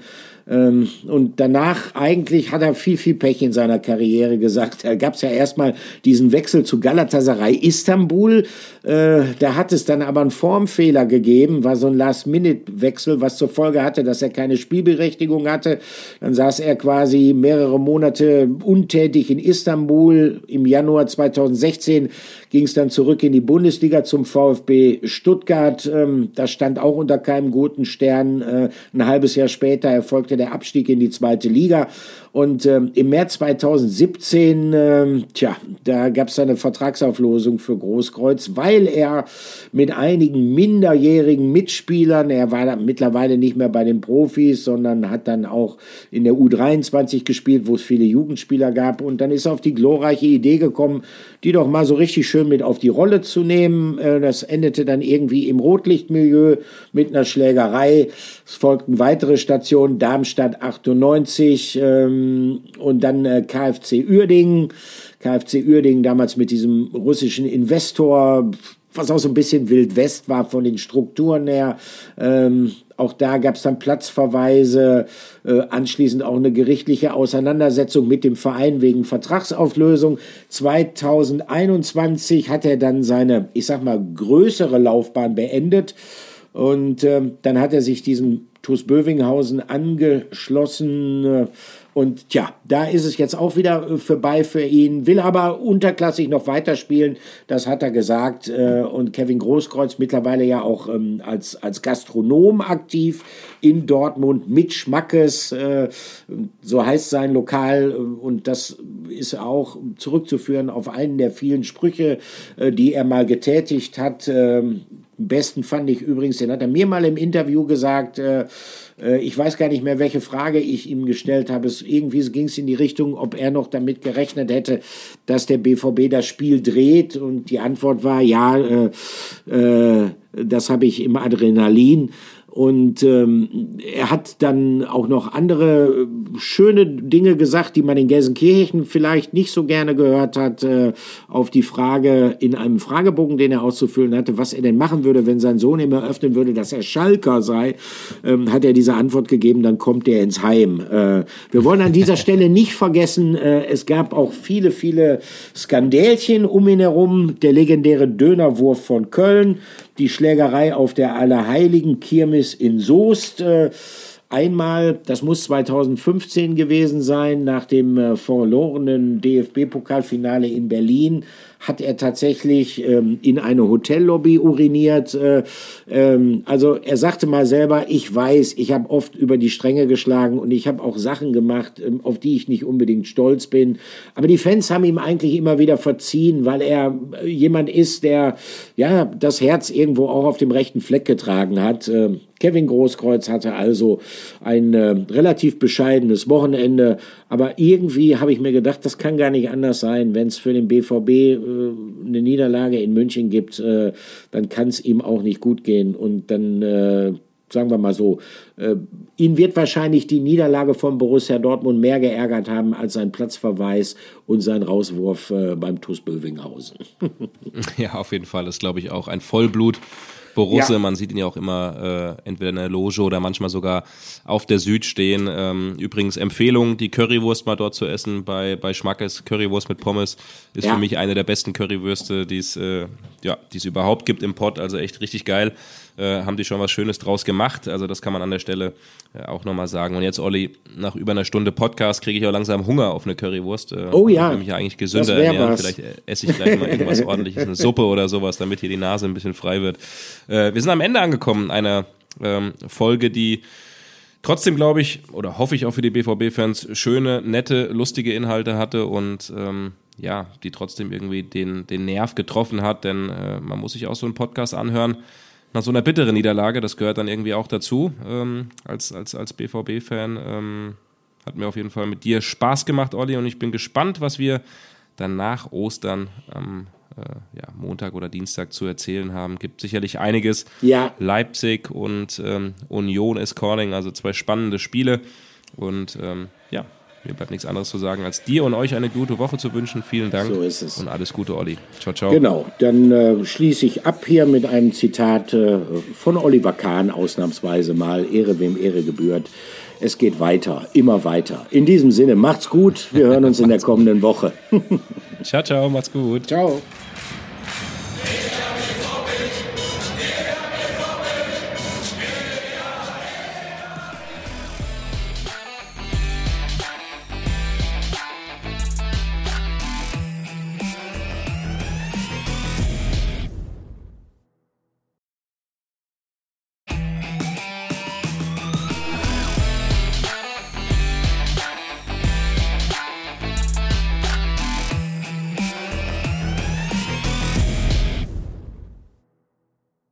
Ähm, und danach eigentlich hat er viel, viel Pech in seiner Karriere gesagt. Da gab es ja erstmal diesen Wechsel zu Galatasaray Istanbul. Äh, da hat es dann aber einen Formfehler gegeben, war so ein Last-Minute-Wechsel, was zur Folge hatte, dass er keine Spielberechtigung hatte. Dann saß er quasi mehrere Monate untätig in Istanbul. Im Januar 2016 ging es dann zurück in die Bundesliga zum VfB Stuttgart. Ähm, das stand auch unter keinem guten Stern. Äh, ein halbes Jahr später erfolgte erfolgte der Abstieg in die zweite Liga. Und ähm, im März 2017, ähm, tja, da gab es eine Vertragsauflosung für Großkreuz, weil er mit einigen minderjährigen Mitspielern, er war mittlerweile nicht mehr bei den Profis, sondern hat dann auch in der U23 gespielt, wo es viele Jugendspieler gab. Und dann ist er auf die glorreiche Idee gekommen, die doch mal so richtig schön mit auf die Rolle zu nehmen. Äh, das endete dann irgendwie im Rotlichtmilieu mit einer Schlägerei. Es folgten weitere Stationen, Darmstadt 98, ähm, ähm, und dann äh, KfC Uerdingen. KfC Uerdingen damals mit diesem russischen Investor, was auch so ein bisschen Wild West war von den Strukturen her. Ähm, auch da gab es dann Platzverweise, äh, anschließend auch eine gerichtliche Auseinandersetzung mit dem Verein wegen Vertragsauflösung. 2021 hat er dann seine, ich sag mal, größere Laufbahn beendet. Und äh, dann hat er sich diesem TuS Bövinghausen angeschlossen. Äh, und tja, da ist es jetzt auch wieder äh, vorbei für ihn, will aber unterklassig noch weiterspielen, das hat er gesagt. Äh, und Kevin Großkreuz mittlerweile ja auch ähm, als, als Gastronom aktiv in Dortmund mit Schmackes, äh, so heißt sein Lokal. Und das ist auch zurückzuführen auf einen der vielen Sprüche, die er mal getätigt hat. Am besten fand ich übrigens, den hat er mir mal im Interview gesagt, äh, ich weiß gar nicht mehr, welche Frage ich ihm gestellt habe. Es, irgendwie ging es in die Richtung, ob er noch damit gerechnet hätte, dass der BVB das Spiel dreht. Und die Antwort war, ja, äh, äh, das habe ich im Adrenalin. Und ähm, er hat dann auch noch andere äh, schöne Dinge gesagt, die man in Gelsenkirchen vielleicht nicht so gerne gehört hat, äh, auf die Frage in einem Fragebogen, den er auszufüllen hatte, was er denn machen würde, wenn sein Sohn ihm eröffnen würde, dass er Schalker sei, ähm, hat er diese Antwort gegeben, dann kommt er ins Heim. Äh, wir wollen an dieser Stelle nicht vergessen, äh, es gab auch viele, viele Skandälchen um ihn herum. Der legendäre Dönerwurf von Köln, die Schlägerei auf der Allerheiligen Kirmes in Soest. Äh, einmal, das muss 2015 gewesen sein, nach dem äh, verlorenen DFB-Pokalfinale in Berlin, hat er tatsächlich ähm, in eine Hotellobby uriniert. Äh, ähm, also er sagte mal selber, ich weiß, ich habe oft über die Stränge geschlagen und ich habe auch Sachen gemacht, ähm, auf die ich nicht unbedingt stolz bin. Aber die Fans haben ihm eigentlich immer wieder verziehen, weil er äh, jemand ist, der ja das Herz irgendwo auch auf dem rechten Fleck getragen hat. Äh, Kevin Großkreuz hatte also ein äh, relativ bescheidenes Wochenende, aber irgendwie habe ich mir gedacht, das kann gar nicht anders sein, wenn es für den BVB äh, eine Niederlage in München gibt, äh, dann kann es ihm auch nicht gut gehen und dann äh, sagen wir mal so, äh, ihn wird wahrscheinlich die Niederlage von Borussia Dortmund mehr geärgert haben als sein Platzverweis und sein Rauswurf äh, beim TuS Bövinghausen. ja, auf jeden Fall. Das glaube ich auch ein Vollblut. Borusse. Ja. Man sieht ihn ja auch immer äh, entweder in der Loge oder manchmal sogar auf der Süd stehen. Ähm, übrigens Empfehlung, die Currywurst mal dort zu essen bei, bei Schmackes. Currywurst mit Pommes ist ja. für mich eine der besten Currywürste, die es äh, ja, überhaupt gibt im Pott. Also echt richtig geil äh, haben die schon was Schönes draus gemacht. Also das kann man an der Stelle äh, auch nochmal sagen. Und jetzt, Olli, nach über einer Stunde Podcast kriege ich auch langsam Hunger auf eine Currywurst. Äh, oh ja. Ich mich ja eigentlich gesünder ernähren. Vielleicht äh, esse ich gleich mal irgendwas ordentliches, eine Suppe oder sowas, damit hier die Nase ein bisschen frei wird. Äh, wir sind am Ende angekommen einer ähm, Folge, die trotzdem glaube ich oder hoffe ich auch für die BVB-Fans schöne, nette, lustige Inhalte hatte und ähm, ja, die trotzdem irgendwie den, den Nerv getroffen hat, denn äh, man muss sich auch so einen Podcast anhören nach so einer bitteren Niederlage, das gehört dann irgendwie auch dazu, ähm, als, als, als BVB-Fan. Ähm, hat mir auf jeden Fall mit dir Spaß gemacht, Olli, und ich bin gespannt, was wir dann nach Ostern am äh, ja, Montag oder Dienstag zu erzählen haben. Gibt sicherlich einiges. Ja. Leipzig und ähm, Union ist calling, also zwei spannende Spiele. Und ähm, ja, mir bleibt nichts anderes zu sagen, als dir und euch eine gute Woche zu wünschen. Vielen Dank. So ist es. Und alles Gute, Olli. Ciao, ciao. Genau. Dann äh, schließe ich ab hier mit einem Zitat äh, von Oliver Kahn, ausnahmsweise mal. Ehre, wem Ehre gebührt. Es geht weiter, immer weiter. In diesem Sinne, macht's gut. Wir hören uns in der kommenden Woche. ciao, ciao. Macht's gut. Ciao.